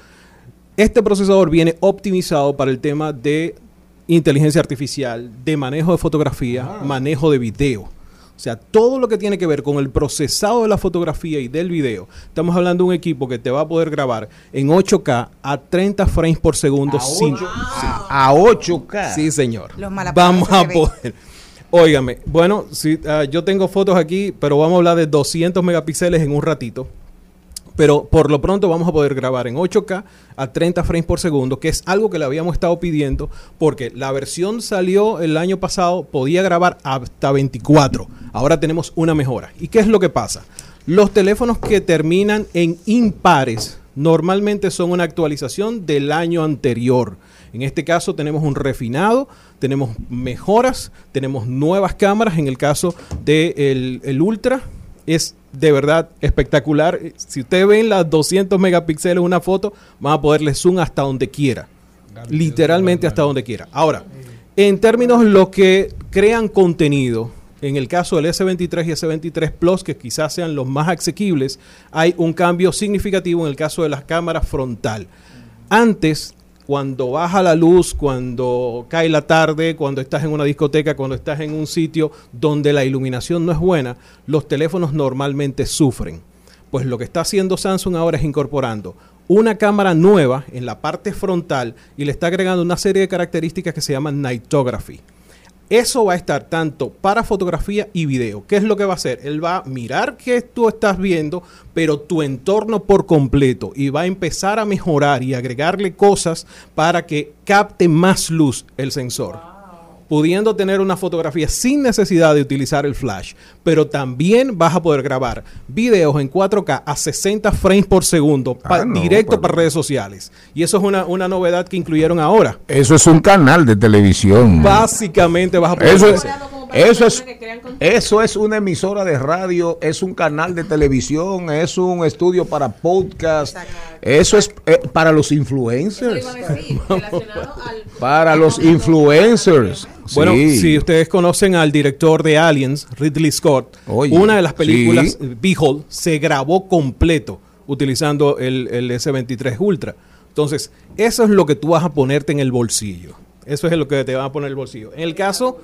Este procesador viene optimizado para el tema de inteligencia artificial, de manejo de fotografía, manejo de video. O sea, todo lo que tiene que ver con el procesado de la fotografía y del video. Estamos hablando de un equipo que te va a poder grabar en 8K a 30 frames por segundo. sin- sí. A 8K. Sí, señor. Los Vamos a poder. Óigame, bueno, sí, ah, yo tengo fotos aquí, pero vamos a hablar de 200 megapíxeles en un ratito. Pero por lo pronto vamos a poder grabar en 8K a 30 frames por segundo, que es algo que le habíamos estado pidiendo, porque la versión salió el año pasado, podía grabar hasta 24. Ahora tenemos una mejora. ¿Y qué es lo que pasa? Los teléfonos que terminan en impares normalmente son una actualización del año anterior. En este caso tenemos un refinado, tenemos mejoras, tenemos nuevas cámaras. En el caso del el, Ultra es de verdad espectacular. Si ustedes ven las 200 megapíxeles una foto, van a poderle zoom hasta donde quiera. Literalmente hasta donde quiera. Ahora, en términos de lo que crean contenido, en el caso del S23 y S23 Plus, que quizás sean los más asequibles, hay un cambio significativo en el caso de las cámaras frontal. Antes, cuando baja la luz, cuando cae la tarde, cuando estás en una discoteca, cuando estás en un sitio donde la iluminación no es buena, los teléfonos normalmente sufren. Pues lo que está haciendo Samsung ahora es incorporando una cámara nueva en la parte frontal y le está agregando una serie de características que se llaman nightography. Eso va a estar tanto para fotografía y video. ¿Qué es lo que va a hacer? Él va a mirar qué tú estás viendo, pero tu entorno por completo y va a empezar a mejorar y agregarle cosas para que capte más luz el sensor. Pudiendo tener una fotografía sin necesidad de utilizar el flash, pero también vas a poder grabar videos en 4K a 60 frames por segundo pa- Ah, no, directo pero- para redes sociales. Y eso es una, una novedad que incluyeron ahora. Eso es un canal de televisión. Básicamente vas a poder Eso es. Eso es, eso es una emisora de radio, es un canal de televisión, es un estudio para podcast, eso es eh, para los influencers. Para los influencers. Bueno, Sí. si ustedes conocen al director de Aliens, Ridley Scott, Oye, una de las películas, sí. eh, Behold, se grabó completo utilizando el, el S23 Ultra. Entonces, eso es lo que tú vas a ponerte en el bolsillo. Eso es lo que te van a poner en el bolsillo. En el caso,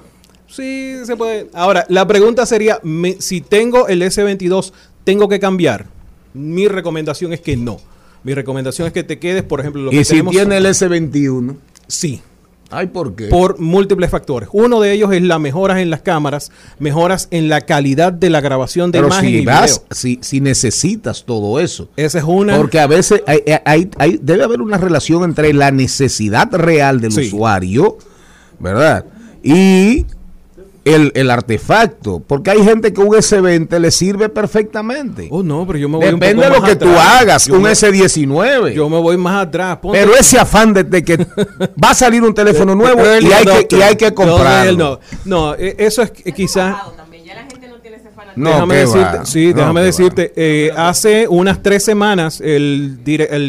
sí se puede. Ahora, la pregunta sería, me- si tengo el S22, ¿tengo que cambiar? Mi recomendación es que no. Mi recomendación es que te quedes, por ejemplo, lo Y que si tenemos- tiene el S21. Sí. Ay, ¿por qué? Por múltiples factores. Uno de ellos es las mejoras en las cámaras, mejoras en la calidad de la grabación de Pero imagen si y vas, video. si, si necesitas todo eso. Esa es una. Porque a veces hay, hay- hay- debe haber una relación entre la necesidad real del Sí. usuario, ¿verdad? Y el, el artefacto. Porque hay gente que un S20 le sirve perfectamente. Oh, no, pero yo me voy un Depende poco de lo más que tú atrás. hagas, Yo un me- S19. Yo me voy más atrás. Ponte- Pero ese afán de, de que va a salir un teléfono nuevo y hay, que, y hay que No, comprarlo. No, no, eh, eso es No, déjame decirte, va. sí, No, déjame decirte, eh, hace unas tres semanas el,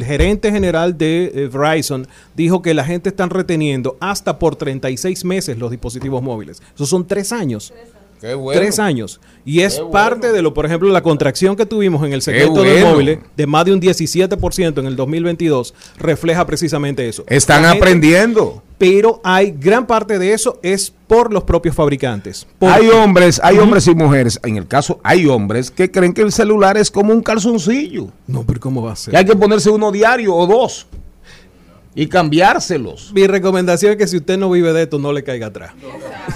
gerente general de eh, Verizon dijo que la gente están reteniendo hasta por 36 meses los dispositivos móviles. Esos son tres años. Qué bueno. Tres años. Y es bueno. parte de lo, por ejemplo, la contracción que tuvimos en el segmento de bueno. móviles de más de un 17% en el 2022 refleja precisamente eso. Están gente- aprendiendo. Pero hay gran parte de eso es por los propios fabricantes. Hay hombres, hay hombres y mujeres. En el caso, hay hombres que creen que el celular es como un calzoncillo. No, pero ¿cómo va a ser? Que hay que ponerse uno diario o dos. Y cambiárselos. Mi recomendación es que si usted no vive de esto, no le caiga atrás.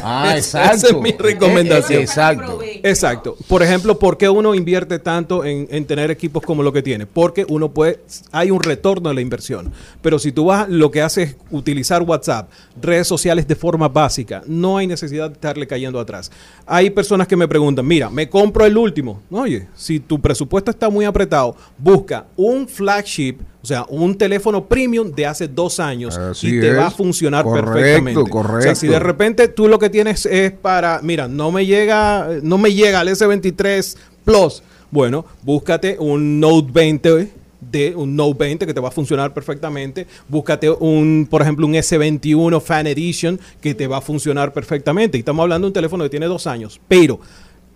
Ah, exacto. Esa es mi recomendación. Exacto. Exacto. Por ejemplo, ¿por qué uno invierte tanto en, en tener equipos como lo que tiene? Porque uno puede, hay un retorno de la inversión. Pero si tú vas, lo que haces es utilizar WhatsApp, redes sociales de forma básica, no hay necesidad de estarle cayendo atrás. Hay personas que me preguntan, mira, me compro el último. Oye, si tu presupuesto está muy apretado, busca un flagship, o sea, un teléfono premium de hace dos años Así y te va a funcionar Correcto, perfectamente. O sea, si de correcto. repente tú lo que tienes es para, mira, no me llega, no me llega al S23 Plus. Bueno, búscate un Note 20 de un Note 20 que te va a funcionar perfectamente. Búscate un, por ejemplo, un S21 Fan Edition que te va a funcionar perfectamente. Y estamos hablando de un teléfono que tiene dos años. Pero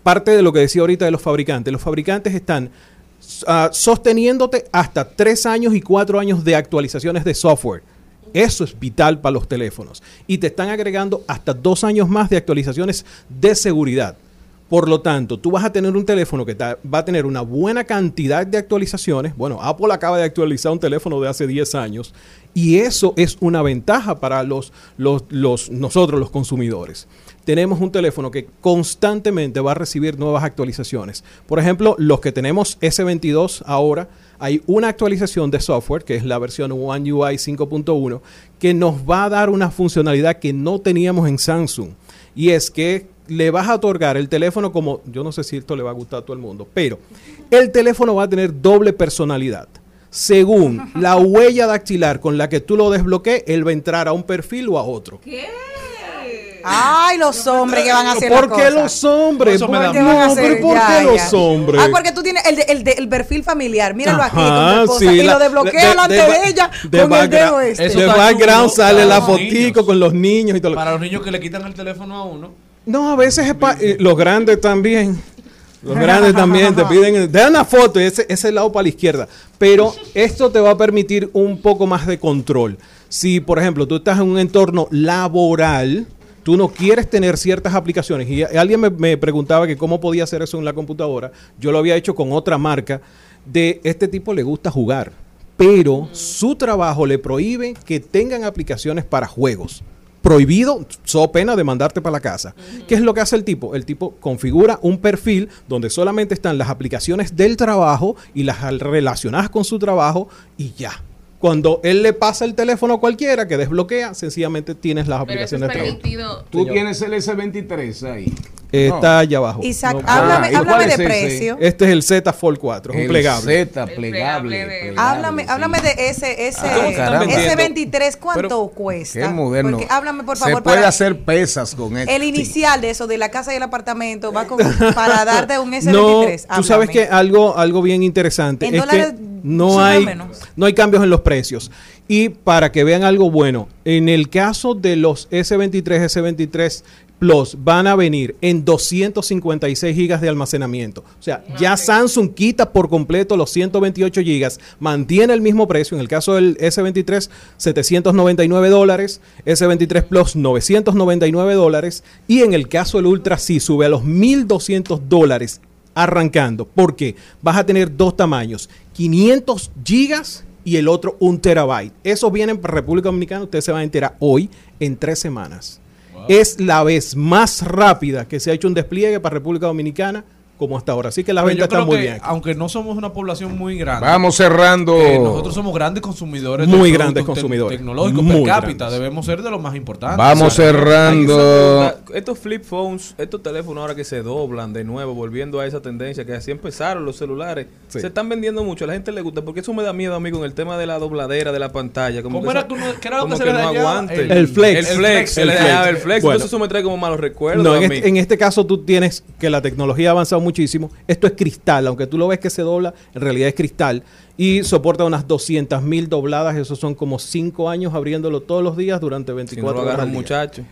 parte de lo que decía ahorita de los fabricantes, los fabricantes están ah, sosteniéndote hasta tres años y cuatro años de actualizaciones de software. Eso es vital para los teléfonos. Y te están agregando hasta dos años más de actualizaciones de seguridad. Por lo tanto, tú vas a tener un teléfono que va a tener una buena cantidad de actualizaciones. Bueno, Apple acaba de actualizar un teléfono de hace 10 años y eso es una ventaja para los- nosotros, los consumidores. Tenemos un teléfono que constantemente va a recibir nuevas actualizaciones. Por ejemplo, los que tenemos S22 ahora, hay una actualización de software, que es la versión One UI 5.1, que nos va a dar una funcionalidad que no teníamos en Samsung. Y es que le vas a otorgar el teléfono como, yo no sé si esto le va a gustar a todo el mundo, pero el teléfono va a tener doble personalidad. Según la huella dactilar con la que tú lo desbloquees, él va a entrar a un perfil o a otro. Ay, los hombres que van a hacer ¿Por qué los hombres? ¿Por ¿Por qué qué van a no? ¿Pero por qué los hombres? Ah, porque tú tienes el, de- el, de- el perfil familiar. Míralo aquí con tu Ajá, esposa. sí, y la- lo desbloquea de- delante de ella de con el dedo este. de background sale la fotico con los niños y todo. lo- Para los niños que le quitan el teléfono a uno. No, a veces es pa- eh, los grandes también. Los grandes también te piden, te dan una foto y ese, ese lado para la izquierda. Pero esto te va a permitir un poco más de control. Si, por ejemplo, tú estás en un entorno laboral, tú no quieres tener ciertas aplicaciones. Y alguien me, me preguntaba que cómo podía hacer eso en la computadora. Yo lo había hecho con otra marca. De este tipo le gusta jugar. Pero su trabajo le prohíbe que tengan aplicaciones para juegos prohibido, so pena de mandarte para la casa. ¿Qué es lo que hace el tipo? El tipo configura un perfil donde solamente están las aplicaciones del trabajo y las relacionadas con su trabajo y ya. Cuando él le pasa el teléfono a cualquiera que desbloquea, sencillamente tienes las Pero eso es aplicaciones de trabajo. permitido. Tú tienes el S23 ahí. Está allá abajo. Isaac, No, háblame, Ah, ¿y háblame de precio. Este es el Z Fold 4, es un El plegable. Z plegable. plegable, Háblame, sí. háblame de ese, ese, Ah, ese 23, ¿cuánto cuesta? Qué moderno. Porque háblame, por Se favor, puede para hacer pesas con esto. el inicial de eso, de la casa y el apartamento, va con, para darte un No, S23. tú sabes Háblame. que algo, algo bien interesante En es dólares, que hay, menos. no hay cambios en los precios. Y para que vean algo bueno, en el caso de los S23, S23 Plus van a venir en 256 gigas de almacenamiento. O sea, ya Samsung quita por completo los 128 gigas, mantiene el mismo precio. En el caso del S23, 799 dólares, S23 Plus 999 dólares y en el caso del Ultra sí sube a los 1200 dólares arrancando. porque Vas a tener dos tamaños, 500 gigas y el otro un terabyte. Esos vienen para República Dominicana, usted se va a enterar hoy en tres semanas. Es la vez más rápida que se ha hecho un despliegue para República Dominicana como hasta ahora. Así que la Pero venta está muy que, bien. Aunque no somos una población muy grande. Vamos cerrando. eh, nosotros somos grandes consumidores. Muy de grandes consumidores. Tecnológicos Muy per cápita. grandes. Debemos ser de los más importantes. Vamos O sea, cerrando. Estos flip phones, estos teléfonos ahora que se doblan de nuevo, volviendo a esa tendencia que así empezaron los celulares, Sí. se están vendiendo mucho, a la gente le gusta, porque eso me da miedo a mí con el tema de la dobladera de la pantalla. Como ¿Cómo que era que uno- qué era lo como que se que le no aguante. El- El flex. El flex, El le flex. dejaba el flex. Bueno. Entonces eso me trae como malos recuerdos No, a en, este, en este caso tú tienes que la tecnología ha avanzado muchísimo. Esto es cristal, aunque tú lo ves que se dobla, en realidad es cristal. Y soporta unas 200 mil dobladas. Esos son como 5 años abriéndolo todos los días durante si no 24 lo horas. muchacho.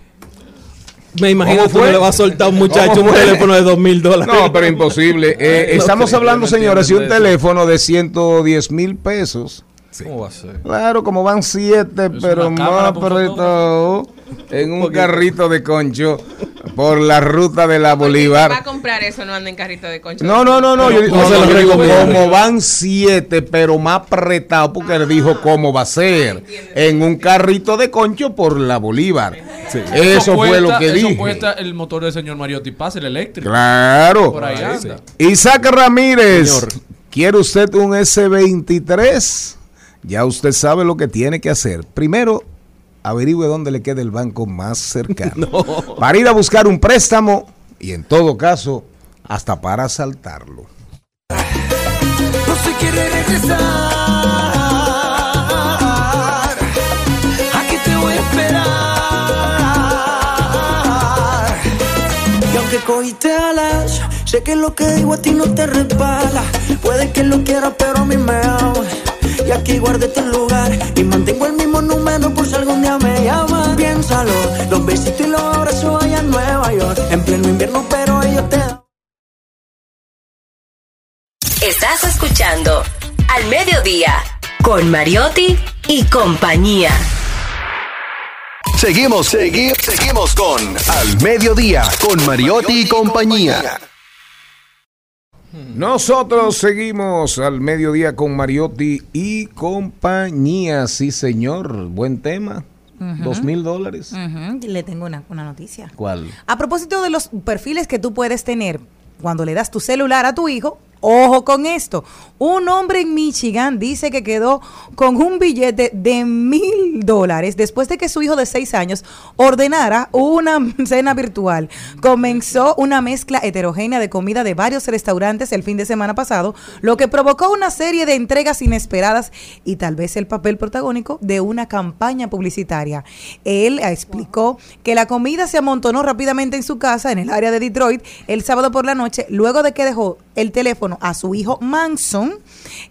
Me imagino ¿Cómo que le vas a soltar a un muchacho ¿Cómo un teléfono de 2 mil dólares. No, pero imposible. Eh, No estamos hablando, señores, de un eso. teléfono de 110 mil pesos. ¿Cómo va a ser? Claro, como van siete, pero más apretado en un carrito de concho por la ruta de la Va a Bolívar. comprar eso, no anda en carrito de concha. No, no, no, no. Yo, no no, se no, lo yo digo, como van siete, pero más apretado, porque él dijo cómo va a ser. En un carrito de concho por la Bolívar. Eso, fue lo que eso dije. cuesta el motor del señor Mariotti Paz, el eléctrico. Claro. Por ahí anda. Isaac Ramírez, Señor. ¿quiere usted un S23? Ya usted sabe lo que tiene que hacer. Primero, averigüe dónde le queda el banco más cercano. Para ir a buscar un préstamo y en todo caso, hasta para asaltarlo. No se quiere regresar. Aquí te voy a esperar. Y aunque cogiste alas, sé que lo que digo a ti no te resbala. Puede que lo quieras, pero a mí me ama. Y aquí guardé tu lugar y mantengo el mismo número por si algún día me llaman. Piénsalo, los besitos y los abrazos allá en Nueva York. En pleno invierno, pero ellos te dan. Estás escuchando Al Mediodía con Mariotti y compañía. Seguimos, segui- seguimos con Al Mediodía, con Mariotti y compañía. Nosotros seguimos al mediodía con Mariotti y compañía. Sí, señor. Buen tema. Dos mil dólares. Le tengo una, una noticia. ¿Cuál? A propósito de los perfiles que tú puedes tener cuando le das tu celular a tu hijo, ojo con esto. Un hombre en Michigan dice que quedó con un billete de mil dólares después de que su hijo de seis años ordenara una cena virtual. Comenzó una mezcla heterogénea de comida de varios restaurantes el fin de semana pasado, lo que provocó una serie de entregas inesperadas y tal vez el papel protagónico de una campaña publicitaria. Él explicó que la comida se amontonó rápidamente en su casa en el área de Detroit el sábado por la noche, luego de que dejó el teléfono a su hijo Manson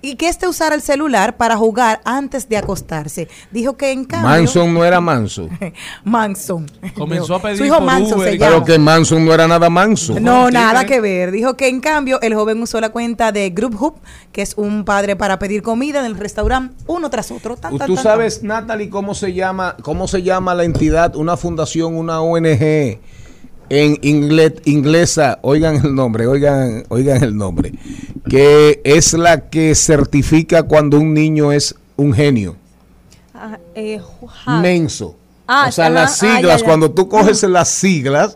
y que éste usara el celular para jugar antes de acostarse. Dijo que en cambio... Manson no era manso. Manson. Comenzó a pedir Su hijo por Manson Uber se llama. Pero que Manson no era nada manso. No, nada que ver. Dijo que en cambio el joven usó la cuenta de Group Hub, que es un padre para pedir comida en el restaurante uno tras otro. Tan, tan, Tú tan, sabes, Natalie, cómo se llama, cómo se llama la entidad, una fundación, una ONG en inglés, inglesa, oigan el nombre, oigan, oigan el nombre, que es la que certifica cuando un niño es un genio, Ah, eh, menso. Ah, o sea, ajá, las ah, ya, siglas, ya. cuando tú coges las siglas,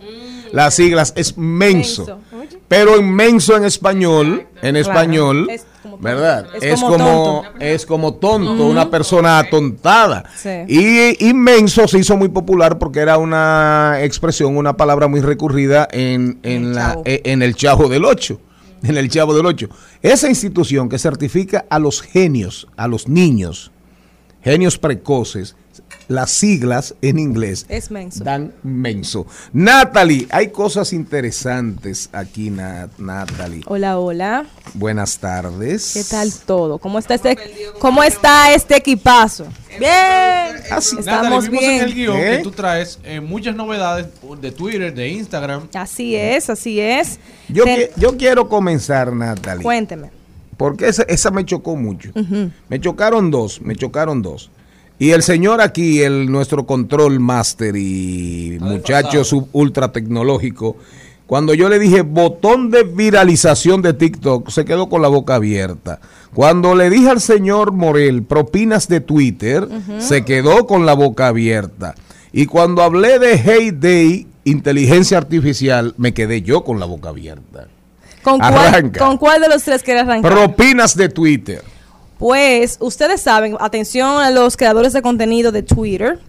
las siglas es menso. Menso. Pero inmenso en español, en Claro. español, Es como ¿verdad? Es como tonto. es como tonto, una persona atontada. Sí. Y inmenso se hizo muy popular porque era una expresión, una palabra muy recurrida en, en, la, Chavo. e- en el Chavo del Ocho. En el Chavo del Ocho. Esa institución que certifica a los genios, a los niños, genios precoces, las siglas en inglés Es menso. dan menso. Natalie, hay cosas interesantes aquí, Na- Natalie. Hola, hola. Buenas tardes. ¿Qué tal todo? ¿Cómo está este, cómo está este equipazo? Bien. Natalie, Estamos vimos en el bien. guion ¿Eh? que tú traes eh, muchas novedades de Twitter, de Instagram. Así es, así es. Yo, Ten- que- yo quiero comenzar, Natalie. Cuénteme. Porque esa, esa me chocó mucho. Me chocaron dos, me chocaron dos. Y el señor aquí, el nuestro control master y muchacho sub ultra tecnológico, cuando yo le dije botón de viralización de TikTok, se quedó con la boca abierta. Cuando le dije al señor Morel propinas de Twitter, se quedó con la boca abierta. Y cuando hablé de Hey Day, inteligencia artificial, me quedé yo con la boca abierta. ¿Con cuál. ¿Con cuál de los tres quiere arrancar? Propinas de Twitter. Pues ustedes saben, atención a los creadores de contenido de Twitter.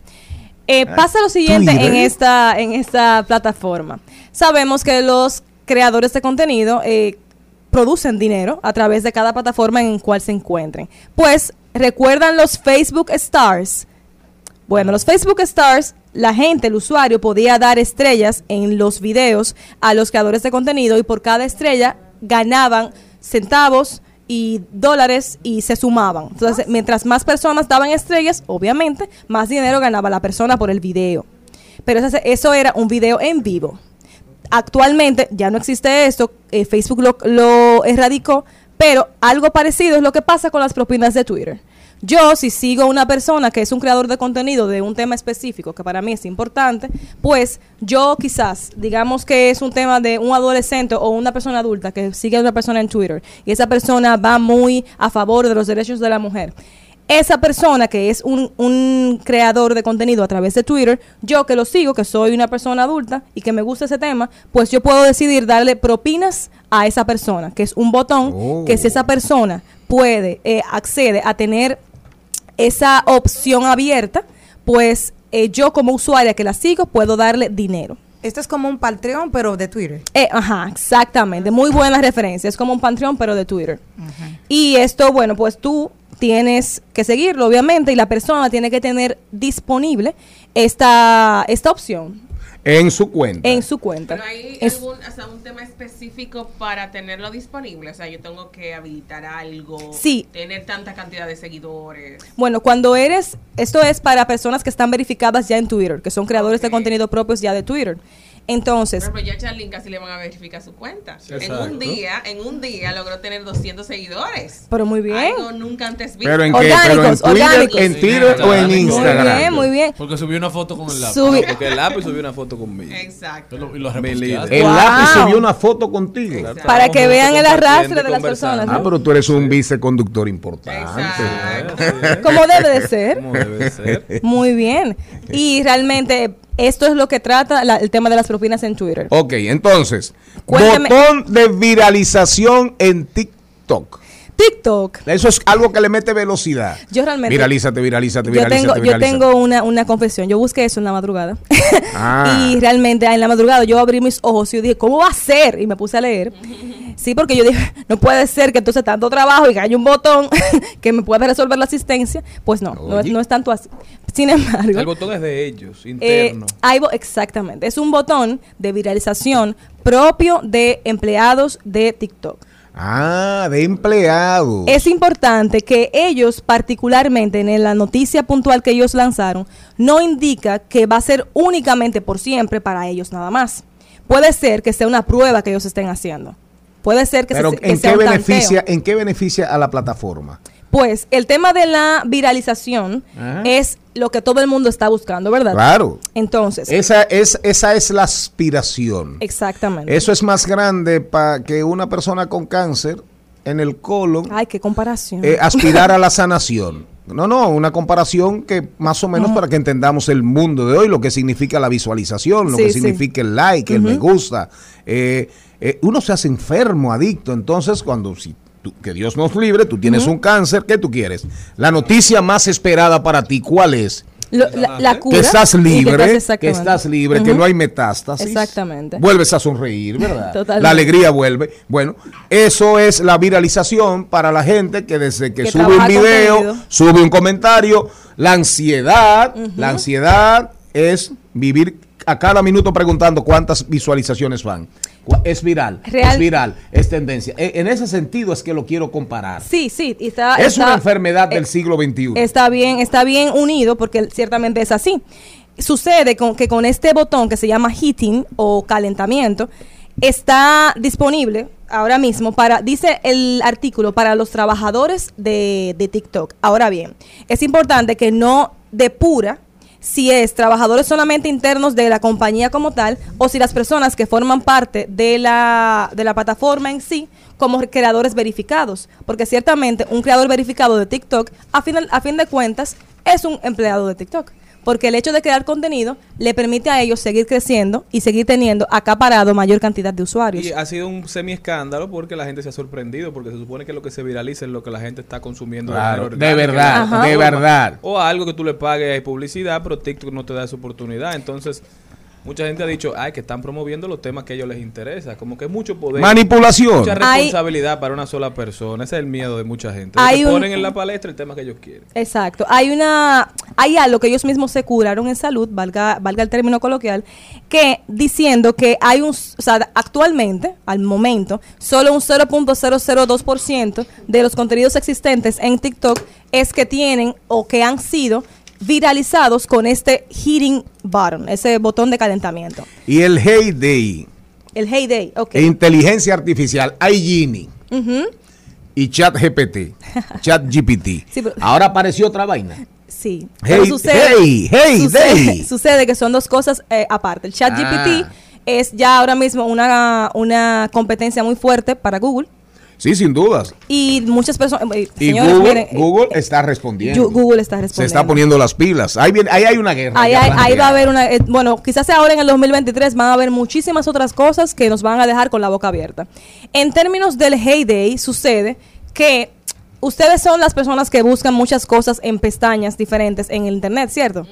Eh, pasa lo siguiente Twitter. en esta, en esta plataforma. Sabemos que los creadores de contenido eh, producen dinero a través de cada plataforma en cual se encuentren. Pues, ¿recuerdan los Facebook Stars? Bueno, los Facebook Stars, la gente, el usuario, podía dar estrellas en los videos a los creadores de contenido y por cada estrella ganaban centavos y dólares y se sumaban. Entonces, mientras más personas daban estrellas, obviamente, más dinero ganaba la persona por el video. Pero eso, eso era un video en vivo. Actualmente ya no existe esto, eh, Facebook lo, lo erradicó, pero algo parecido es lo que pasa con las propinas de Twitter. Yo, si sigo a una persona que es un creador de contenido de un tema específico que para mí es importante, pues yo quizás, digamos que es un tema de un adolescente o una persona adulta que sigue a una persona en Twitter y esa persona va muy a favor de los derechos de la mujer. Esa persona que es un, un creador de contenido a través de Twitter, yo que lo sigo, que soy una persona adulta y que me gusta ese tema, pues yo puedo decidir darle propinas a esa persona, que es un botón que si esa persona puede, eh, accede a tener esa opción abierta, pues eh, yo como usuaria que la sigo puedo darle dinero. Esto es como un Patreon, pero de Twitter. Eh, ajá, exactamente. Muy buena referencia. Es como un Patreon, pero de Twitter. Y esto, bueno, pues tú tienes que seguirlo, obviamente, y la persona tiene que tener disponible esta, esta opción En su cuenta. en su cuenta. Pero hay Es- algún, o sea, un tema específico para tenerlo disponible. O sea, yo tengo que habilitar algo. Sí. Tener tanta cantidad de seguidores. Bueno, cuando eres, esto es para personas que están verificadas ya en Twitter, que son creadores de contenido propios ya de Twitter. Entonces, Por ejemplo, ya Charlene casi le van a verificar su cuenta. En Exacto. un día, en un día logró tener 200 seguidores. pero muy bien. Algo nunca antes visto. Pero en qué? Orgánicos, Pero en Twitter, orgánicos. en Twitter o en Muy Instagram. bien, muy bien. Porque subió una foto con el lápiz. Subi- No, porque el lápiz subió una foto conmigo. Exacto. Y lo-. El lápiz subió una foto contigo. Para que vean el arrastre de las personas. Ah, pero tú eres un viceconductor importante. Exacto. Como debe de ser. Como debe ser. Muy bien. Y realmente esto es lo que trata la- el tema de las propinas en Twitter. Ok, entonces, botón de viralización en TikTok. TikTok. Eso es algo que le mete velocidad. Yo realmente- Viralízate, viralízate, Yo viralízate, tengo, yo tengo una, una confesión. Yo busqué eso en la madrugada. Ah. Y realmente en la madrugada yo abrí mis ojos y yo dije, ¿cómo va a ser? Y me puse a leer. Sí, porque yo dije, no puede ser que entonces tanto trabajo y que haya un botón que me pueda resolver la asistencia. Pues no, no es, no es tanto así. Sin embargo, El botón es de ellos, eh, interno. hay bo- exactamente, es un botón de viralización propio de empleados de TikTok. Ah, de empleado. Es importante que ellos, particularmente en la noticia puntual que ellos lanzaron, no indica que va a ser únicamente por siempre para ellos nada más. Puede ser que sea una prueba que ellos estén haciendo. Puede ser que, Pero se, que ¿en sea qué un beneficia, en qué beneficia a la plataforma? Pues el tema de la viralización Ajá. es lo que todo el mundo está buscando, ¿verdad? Claro. Entonces, Esa es, esa es la aspiración. exactamente. Eso es más grande para que una persona con cáncer en el colon Ay, qué comparación. eh, aspirar a la sanación. No, no, una comparación que más o menos para que entendamos el mundo de hoy, lo que significa la visualización, lo Sí, que sí. significa el like, el me gusta. Eh, eh, uno se hace enfermo, adicto. Entonces, cuando si tú- que Dios nos libre, tú tienes un cáncer, ¿qué tú quieres? La noticia más esperada para ti, ¿cuál es? Lo- la, la cura. que estás que libre, estás que exactamente. estás libre, que no hay metástasis. Exactamente. Vuelves a sonreír, ¿verdad? Totalmente. La alegría vuelve. Bueno, eso es la viralización para la gente que desde que, Que sube un video, contenido. sube un comentario, la ansiedad, la ansiedad es vivir a cada minuto preguntando cuántas visualizaciones van. Es viral, Real- es viral, es tendencia. E- En ese sentido es que lo quiero comparar. Sí, sí, está, es está- una enfermedad del eh, siglo XXI. Está bien, está bien unido porque ciertamente es así. Sucede con, que con este botón que se llama heating o calentamiento está disponible ahora mismo para, dice el artículo, para los trabajadores de, de TikTok. Ahora bien, es importante que no depura si es trabajadores solamente internos de la compañía como tal o si las personas que forman parte de la, de la plataforma en sí como creadores verificados. Porque ciertamente un creador verificado de TikTok, a fin, a fin de cuentas, es un empleado de TikTok. Porque el hecho de crear contenido le permite a ellos seguir creciendo y seguir teniendo acaparado mayor cantidad de usuarios. Y ha sido un semi escándalo porque la gente se ha sorprendido, porque se supone que lo que se viraliza es lo que la gente está consumiendo Claro, de orgánica, verdad, de verdad. O algo que tú le pagues hay publicidad, pero TikTok no te da esa oportunidad. Entonces, mucha gente ha dicho, ay, que están promoviendo los temas que a ellos les interesa. Como que es mucho poder. Manipulación. Mucha Hay- responsabilidad para una sola persona. Ese es el miedo de mucha gente. Hay un- ponen en la palestra el tema que ellos quieren. Exacto. Hay una, hay algo que ellos mismos se curaron en salud, valga, valga el término coloquial, que diciendo que hay un, o sea, actualmente, al momento, solo un 0.002% de los contenidos existentes en TikTok es que tienen o que han sido viralizados con este heating button, ese botón de calentamiento. Y el Heyday, El Heyday, ok. e inteligencia artificial, iGenie Ujú. y ChatGPT, ChatGPT. Sí, Ahora apareció otra vaina. Sí. Hey, Pero sucede, hey, hey, sucede, sucede que son dos cosas eh, aparte. El chat GPT Ah. es ya ahora mismo una, una competencia muy fuerte para Google. Sí, sin dudas. Y muchas personas... eh, Y señores, Google, miren, eh, Google está respondiendo. Google está Se respondiendo. está poniendo las pilas. Ahí, viene- ahí hay una guerra. Ahí, hay- ahí va a haber una... eh, bueno, quizás ahora en el 2023 van a haber muchísimas otras cosas que nos van a dejar con la boca abierta. En términos del heyday, sucede que ustedes son las personas que buscan muchas cosas en pestañas diferentes en el Internet, ¿cierto?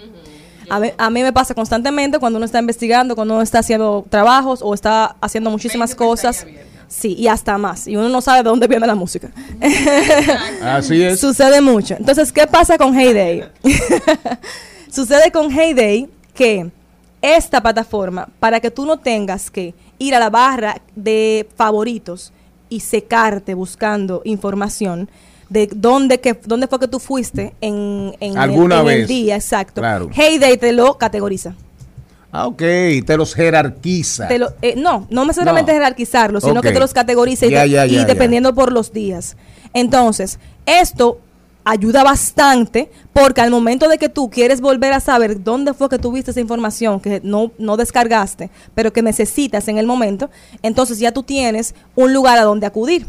A mí, a mí me pasa constantemente cuando uno está investigando, cuando uno está haciendo trabajos o está haciendo muchísimas cosas. Sí, y hasta más. Y uno no sabe de dónde viene la música. Así es. Sucede mucho. Entonces, ¿qué pasa con Heyday? Sucede con Heyday que esta plataforma, para que tú no tengas que ir a la barra de favoritos y secarte buscando información de dónde, que, dónde fue que tú fuiste en, en el- Alguna en el vez. día, exacto. Claro. Heyday te lo categoriza. Ah, ok, te los jerarquiza. Te lo- eh, no, no necesariamente No. jerarquizarlos, sino que te los categoriza y, y dependiendo por los días. Entonces, esto ayuda bastante porque al momento de que tú quieres volver a saber dónde fue que tuviste esa información que no, no descargaste, pero que necesitas en el momento, entonces ya tú tienes un lugar a donde acudir.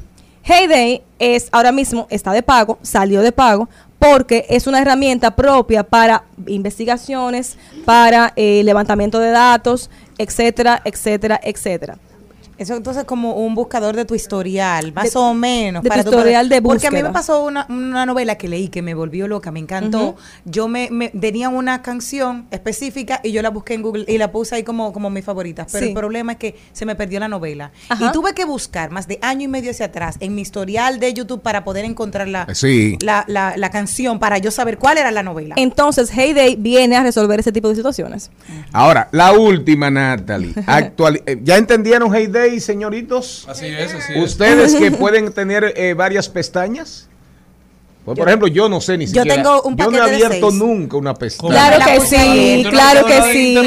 Heyday es ahora mismo está de pago, salió de pago porque es una herramienta propia para investigaciones, para eh, levantamiento de datos, etcétera, etcétera, etcétera. Eso entonces como un buscador de tu historial, más De- o menos. de tu tú historial de Porque a mí me búsqueda. pasó una, una novela que leí que me volvió loca, me encantó. Yo me, me tenía una canción específica y yo la busqué en Google y la puse ahí como, como mi favorita. Pero Sí. el problema es que se me perdió la novela. Ajá. Y tuve que buscar más de año y medio hacia atrás en mi historial de YouTube para poder encontrar la, Sí. la, la, la canción, para yo saber cuál era la novela. Entonces, Heyday viene a resolver ese tipo de situaciones. Ahora, la última, Natalie. Actuali- eh, ¿Ya entendieron Hey Señoritos? Así es, así es. Ustedes que pueden tener eh, varias pestañas. Pues, por ejemplo, yo no sé ni Yo siquiera. tengo un yo no he paquete de abierto nunca una pestaña. Claro La que sí, claro que sí.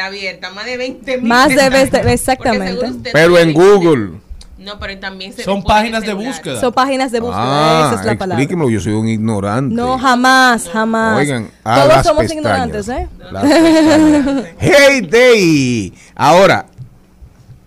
abierta, más de 20 mil Más de pestañas. 20, exactamente. Pero en Google. No, pero también se Son páginas de búsqueda. Son páginas de búsqueda, Ah, esa es la palabra. explíquemelo, yo soy un ignorante. No, jamás, jamás. Oigan, ah, Todos las somos pestañas. ignorantes, ¿eh? Las. Hey Day. Ahora,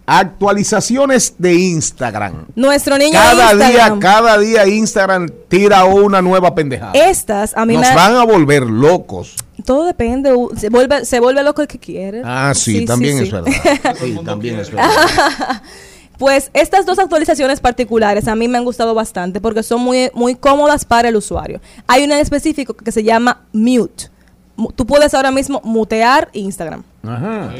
actualizaciones de Instagram. Nuestro niño Cada día, Instagram. cada día Instagram tira una nueva pendejada. Estas, a mí Nos me... van a volver locos. Todo depende, se vuelve, se vuelve loco el que quiere. Ah, sí, también es verdad. Sí, también es verdad. Pues estas dos actualizaciones particulares a mí me han gustado bastante porque son muy, muy cómodas para el usuario. Hay una en específico que se llama Mute. Tú puedes ahora mismo mutear Instagram. Ajá.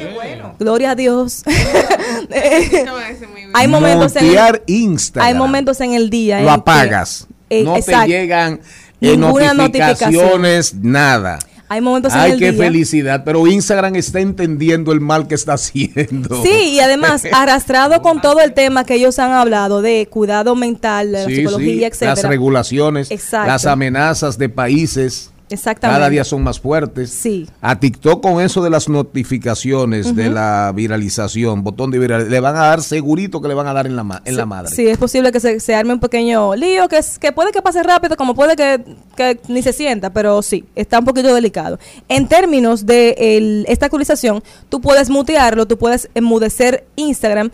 Gloria a Dios. Eso me parece muy bien. hay momentos en Mutear el, Instagram. hay momentos en el día en Lo que- apagas. eh, no exacto. te llegan eh, Ninguna notificaciones, nada. Hay momentos en Ay, el qué día. felicidad. Pero Instagram está entendiendo el mal que está haciendo. Sí, y además arrastrado con todo el tema que ellos han hablado de cuidado mental, de la psicología, sí, etcétera. Las regulaciones, Exacto. las amenazas de países. Exactamente. Cada día son más fuertes. Sí. A TikTok con eso de las notificaciones, de la viralización, botón de viralización, le van a dar segurito que le van a dar en la, ma- en la madre. Sí, es posible que se, se arme un pequeño lío, que, es, que puede que pase rápido, como puede que, que ni se sienta, pero sí, está un poquito delicado. En términos de el- esta actualización, tú puedes mutearlo, tú puedes enmudecer Instagram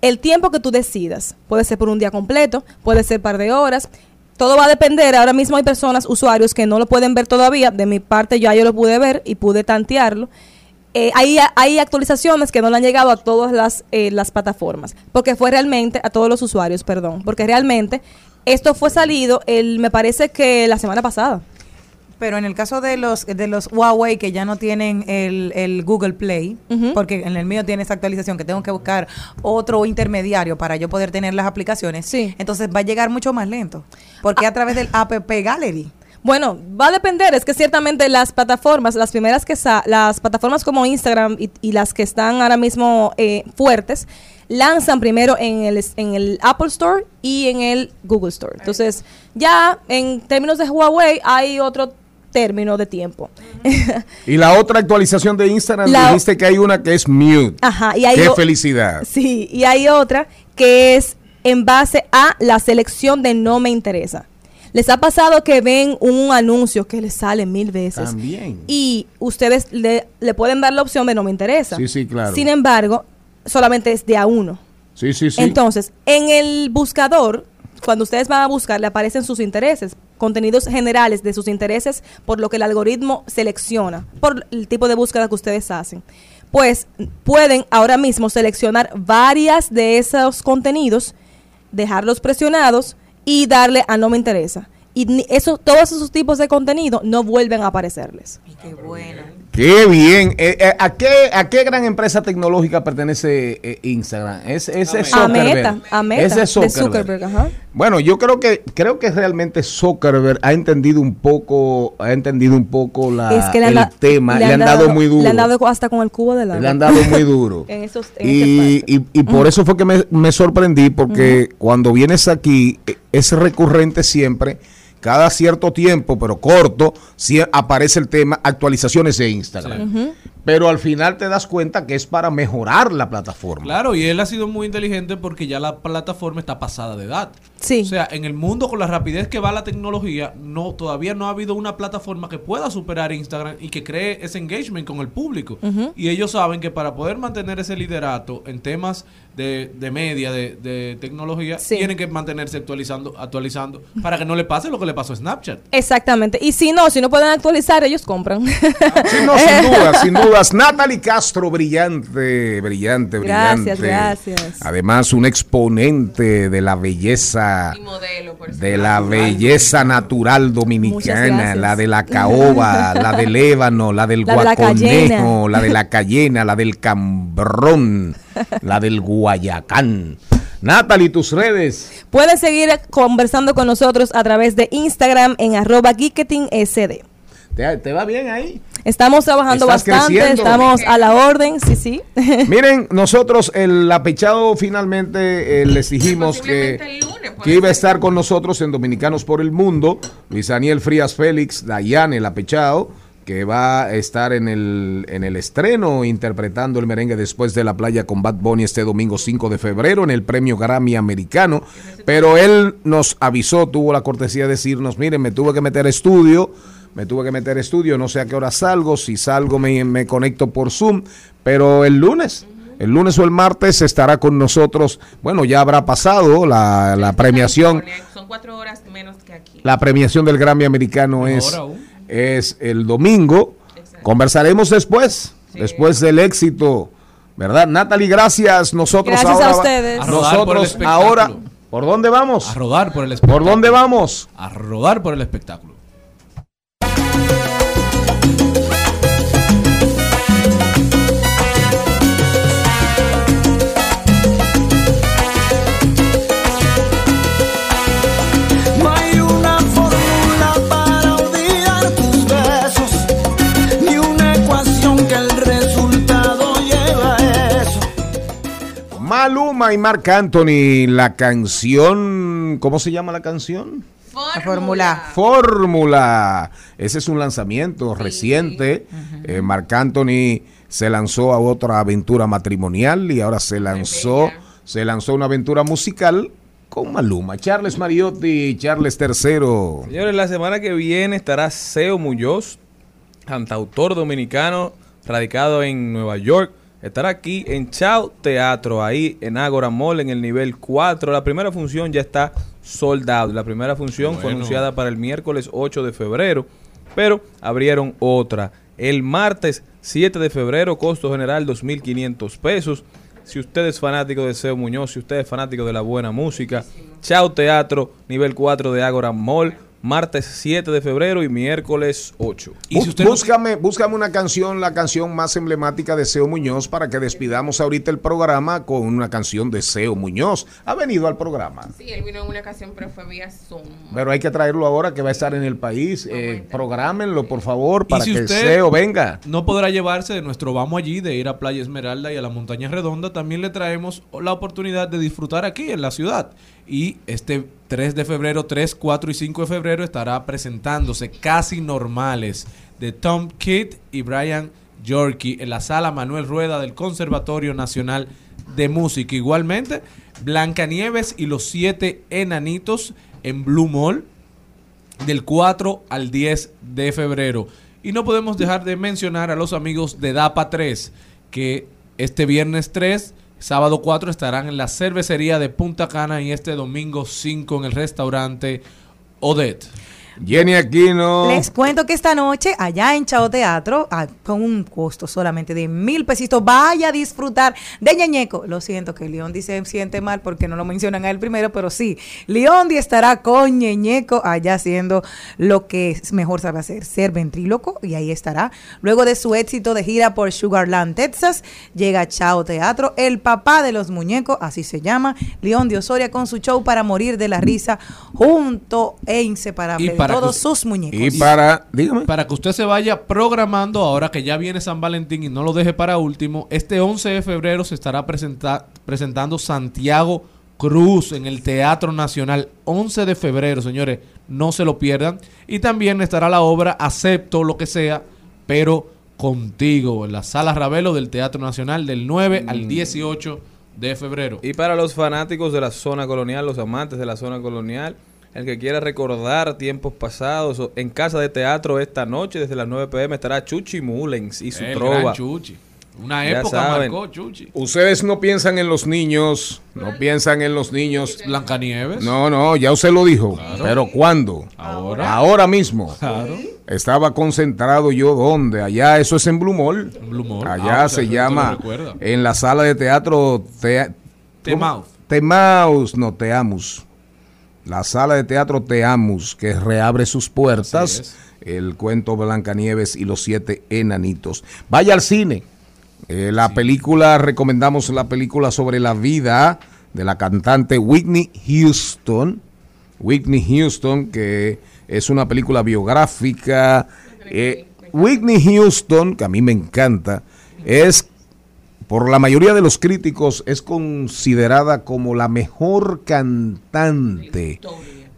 el tiempo que tú decidas. Puede ser por un día completo, puede ser par de horas. Todo va a depender. Ahora mismo hay personas, usuarios, que no lo pueden ver todavía. De mi parte, ya yo lo pude ver y pude tantearlo. Eh, hay, hay actualizaciones que no le han llegado a todas las, eh, las plataformas, porque fue realmente, a todos los usuarios, perdón, porque realmente esto fue salido, el, me parece que la semana pasada. Pero en el caso de los de los Huawei que ya no tienen el, el Google Play, porque en el mío tiene esa actualización que tengo que buscar otro intermediario para yo poder tener las aplicaciones, entonces va a llegar mucho más lento, porque a través del App Gallery. Bueno, va a depender, es que ciertamente las plataformas, las primeras que sa las plataformas como Instagram y, y las que están ahora mismo eh, fuertes, lanzan primero en el, en el Apple Store y en el Google Store. Entonces, ya en términos de Huawei hay otro término de tiempo. Y la otra actualización de Instagram, La- dijiste que hay una que es mute. Ajá, y hay Qué o- felicidad. Sí, y hay otra que es en base a la selección de no me interesa. ¿Les ha pasado que ven un anuncio que les sale mil veces? También. Y ustedes le, le pueden dar la opción de no me interesa. Sí, sí, claro. Sin embargo, solamente es de a uno. Sí, sí, sí. Entonces, en el buscador, cuando ustedes van a buscar, le aparecen sus intereses, contenidos generales de sus intereses, por lo que el algoritmo selecciona, por el tipo de búsqueda que ustedes hacen. Pues pueden ahora mismo seleccionar varias de esos contenidos, dejarlos presionados y darle a no me interesa. Y eso, todos esos tipos de contenido no vuelven a aparecerles. Qué bueno. Qué bien. Eh, eh, ¿a, qué, ¿A qué gran empresa tecnológica pertenece eh, Instagram? Es, es A. Meta, a Meta, es de Zuckerberg. Zuckerberg, ajá. Bueno, yo creo que creo que realmente Zuckerberg ha entendido un poco, ha entendido un poco la, es que le han, el tema, le, han dado, muy duro. Le han dado hasta con el cubo del agua. Le han dado muy duro. en esos, en Y, y- y por eso fue que me, me sorprendí, porque cuando vienes aquí, eh, es recurrente siempre, cada cierto tiempo, pero corto, sí aparece el tema actualizaciones de Instagram. Pero al final te das cuenta que es para mejorar la plataforma. Claro, y él ha sido muy inteligente porque ya la plataforma está pasada de edad. Sí. O sea, en el mundo con la rapidez que va la tecnología, no todavía no ha habido una plataforma que pueda superar Instagram y que cree ese engagement con el público. Y ellos saben que para poder mantener ese liderato en temas de, de media, de, de tecnología, tienen que mantenerse actualizando, actualizando para que no le pase lo que le pasó a Snapchat. Exactamente. Y si no, si no pueden actualizar, ellos compran. Sí, no, sin duda, sin dudas. Natalie Castro, brillante, brillante, brillante. Gracias, gracias. Además, un exponente de la belleza, de la belleza natural dominicana, la de la caoba, la del ébano, la del La de la guaconejo, cayena. la de la cayena, la del cambrón, la del guayacán. Natalie, tus redes. Pueden seguir conversando con nosotros a través de Instagram en arroba geeketing.sd. ¿Te, te va bien ahí? Estamos trabajando Estás bastante, creciendo. estamos a la orden, sí, sí. Miren, nosotros el apechado finalmente eh, les dijimos que, que iba a estar con nosotros en Dominicanos por el Mundo, Luis Daniel Frías Félix, Dayan el apechado, que va a estar en el, en el estreno interpretando el merengue después de la playa con Bad Bunny este domingo 5 de febrero en el premio Grammy americano, pero él nos avisó, tuvo la cortesía de decirnos, miren, me tuve que meter estudio, me tuve que meter estudio, no sé a qué hora salgo, si salgo me, me conecto por Zoom, pero el lunes, el lunes o el martes estará con nosotros, bueno, ya habrá pasado la, la premiación, Son cuatro horas menos que aquí. la premiación del Grammy americano es, es el domingo, conversaremos después, después del éxito, ¿verdad? Natalie, gracias, nosotros Gracias ahora, a ustedes. A por nosotros ahora, ¿por dónde vamos? A rodar por el espectáculo. ¿Por dónde vamos? A rodar por el espectáculo. Maluma y Marc Anthony, la canción, ¿cómo se llama la canción? La fórmula. Fórmula. Ese es un lanzamiento reciente. Eh, Marc Anthony se lanzó a otra aventura matrimonial y ahora se lanzó, se lanzó una aventura musical con Maluma. Charles Mariotti, Charles III. Señores, la semana que viene estará Seo Muñoz, cantautor dominicano, radicado en Nueva York. Estará aquí en Chao Teatro, ahí en Agora Mall, en el nivel 4. La primera función ya está sold out. La primera función fue anunciada para el miércoles 8 de febrero, pero abrieron otra. El martes 7 de febrero, costo general 2.500 pesos. Si usted es fanático de Seo Muñoz, si usted es fanático de la buena música, Chao Teatro, nivel 4 de Agora Mall, martes 7 de febrero y miércoles 8. Bú- búscame, búscame una canción, la canción más emblemática de Seo Muñoz para que despidamos ahorita el programa con una canción de Seo Muñoz. Ha venido al programa. Sí, él vino en una ocasión, pero fue vía Zoom. Pero hay que traerlo ahora que va a estar en el país. Eh, prográmenlo, por favor, para y si que usted SEO venga. no podrá llevarse de nuestro vamos allí, de ir a Playa Esmeralda y a la Montaña Redonda, también le traemos la oportunidad de disfrutar aquí en la ciudad. Y este 3 de febrero, 3, 4 y 5 de febrero estará presentándose casi normales de Tom Kidd y Brian Yorkie en la sala Manuel Rueda del Conservatorio Nacional de Música. Igualmente, Blancanieves y los siete enanitos en Blue Mall del 4 al 10 de febrero. Y no podemos dejar de mencionar a los amigos de DAPA 3, que este viernes 3, sábado 4 estarán en la cervecería de Punta Cana y este domingo 5 en el restaurante Odette. Jenny Aquino. Les cuento que esta noche, allá en Chao Teatro, ah, con un costo solamente de mil pesitos, vaya a disfrutar de Ñeñeco. Lo siento que León dice siente mal porque no lo mencionan a él primero, pero sí, Leondi estará con Ñeñeco allá haciendo lo que mejor sabe hacer, ser ventríloco, y ahí estará. Luego de su éxito de gira por Sugarland, Texas, llega a Chao Teatro, el papá de los muñecos, así se llama, León de Osoria con su show para morir de la risa, junto e inseparable para todos que- sus muñecos. Y para, dígame. Para que usted se vaya programando ahora que ya viene San Valentín y no lo deje para último, este 11 de febrero se estará presenta- presentando Santiago Cruz en el Teatro Nacional. 11 de febrero, señores, no se lo pierdan. Y también estará la obra Acepto lo que sea, pero contigo en la Sala Ravelo del Teatro Nacional del 9 al 18 de febrero. Y para los fanáticos de la zona colonial, los amantes de la zona colonial, el que quiera recordar tiempos pasados, en Casa de Teatro esta noche, desde las 9 pm, estará Chuchi Mullens y su El trova. gran Chuchi. Una época saben. marcó Chuchi. Ustedes no piensan en los niños, no piensan en los niños. Blancanieves. No, no, ya usted lo dijo. Pero ¿cuándo? Ahora. Ahora mismo. Claro. Estaba concentrado yo donde allá, eso es en Blue Mall. Blue Mall. Allá Ah, se llama en la sala de teatro Te- Temaus. Temaus, no Teamus. La sala de teatro Teamus que reabre sus puertas. El cuento Blancanieves y los siete enanitos. Vaya al cine. Eh, la película, recomendamos la película sobre la vida de la cantante Whitney Houston. Whitney Houston, que es una película biográfica. Eh, Whitney Houston, que a mí me encanta, es, por la mayoría de los críticos, es considerada como la mejor cantante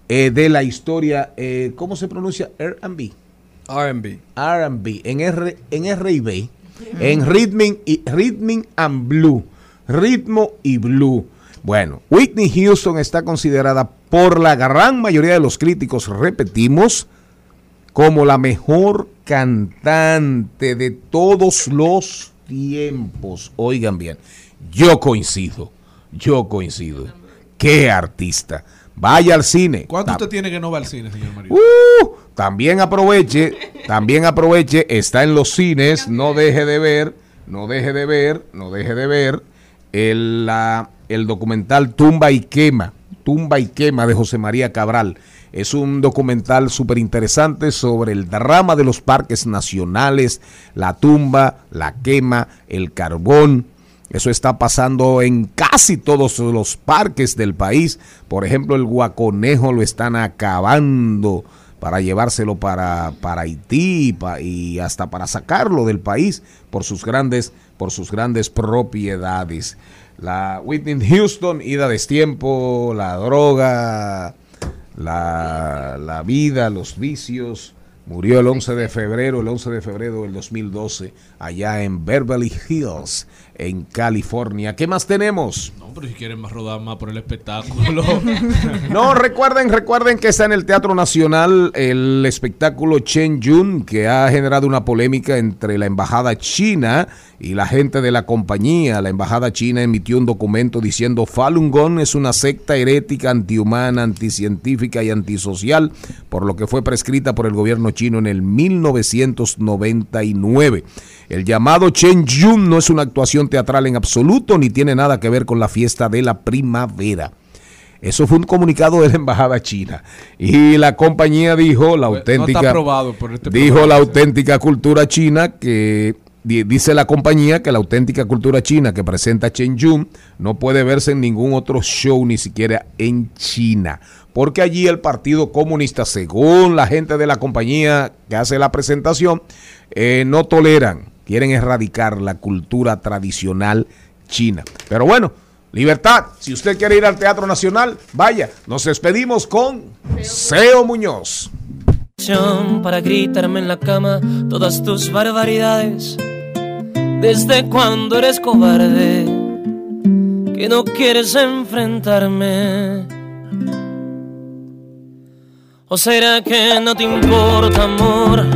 eh, de la historia. eh, ¿Cómo se pronuncia? R&B. R&B. R&B, en R, en R&B, en Rhythm y, Rhythm and Blue, ritmo y blue. Bueno, Whitney Houston está considerada por la gran mayoría de los críticos, repetimos, como la mejor cantante de todos los tiempos. Oigan bien, yo coincido, yo coincido. Qué artista. Vaya al cine. ¿Cuánto usted tiene que no va al cine, señor Mario? Uh, también aproveche, también aproveche, está en los cines, no deje de ver, no deje de ver, no deje de ver el, la- el documental Tumba y Quema, Tumba y Quema de José María Cabral. Es un documental súper interesante sobre el drama de los parques nacionales, la tumba, la quema, el carbón, eso está pasando en casi todos los parques del país. Por ejemplo, el guaconejo lo están acabando para llevárselo para, para Haití y hasta para sacarlo del país por sus grandes, por sus grandes propiedades. La Whitney Houston, ida destiempo, la droga, la, la vida, los vicios. Murió el 11 de febrero, el 11 de febrero del 2012, allá en Beverly Hills, en California. ¿Qué más tenemos? No, pero si quieren más rodar más por el espectáculo. No, recuerden, recuerden que está en el Teatro Nacional el espectáculo Chen Yun, que ha generado una polémica entre la embajada china y la gente de la compañía. La embajada china emitió un documento diciendo Falun Gong es una secta herética, antihumana, anticientífica y antisocial, por lo que fue prescrita por el gobierno chino en el 1999. El llamado Chen Yun no es una actuación teatral en absoluto ni tiene nada que ver con la fiesta de la primavera. Eso fue un comunicado de la embajada china. Y la compañía dijo, la No auténtica, aprobado por este dijo la auténtica cultura china que di- dice la compañía que la auténtica cultura china que presenta Chen Yun no puede verse en ningún otro show, ni siquiera en China. Porque allí el Partido Comunista, según la gente de la compañía que hace la presentación, eh, no toleran, quieren erradicar la cultura tradicional china. Pero bueno, libertad. Si usted quiere ir al Teatro Nacional, vaya. Nos despedimos con Seo Muñoz. para gritarme en la cama todas tus barbaridades. Desde cuando eres cobarde, que no quieres enfrentarme. ¿O será que no te importa, amor?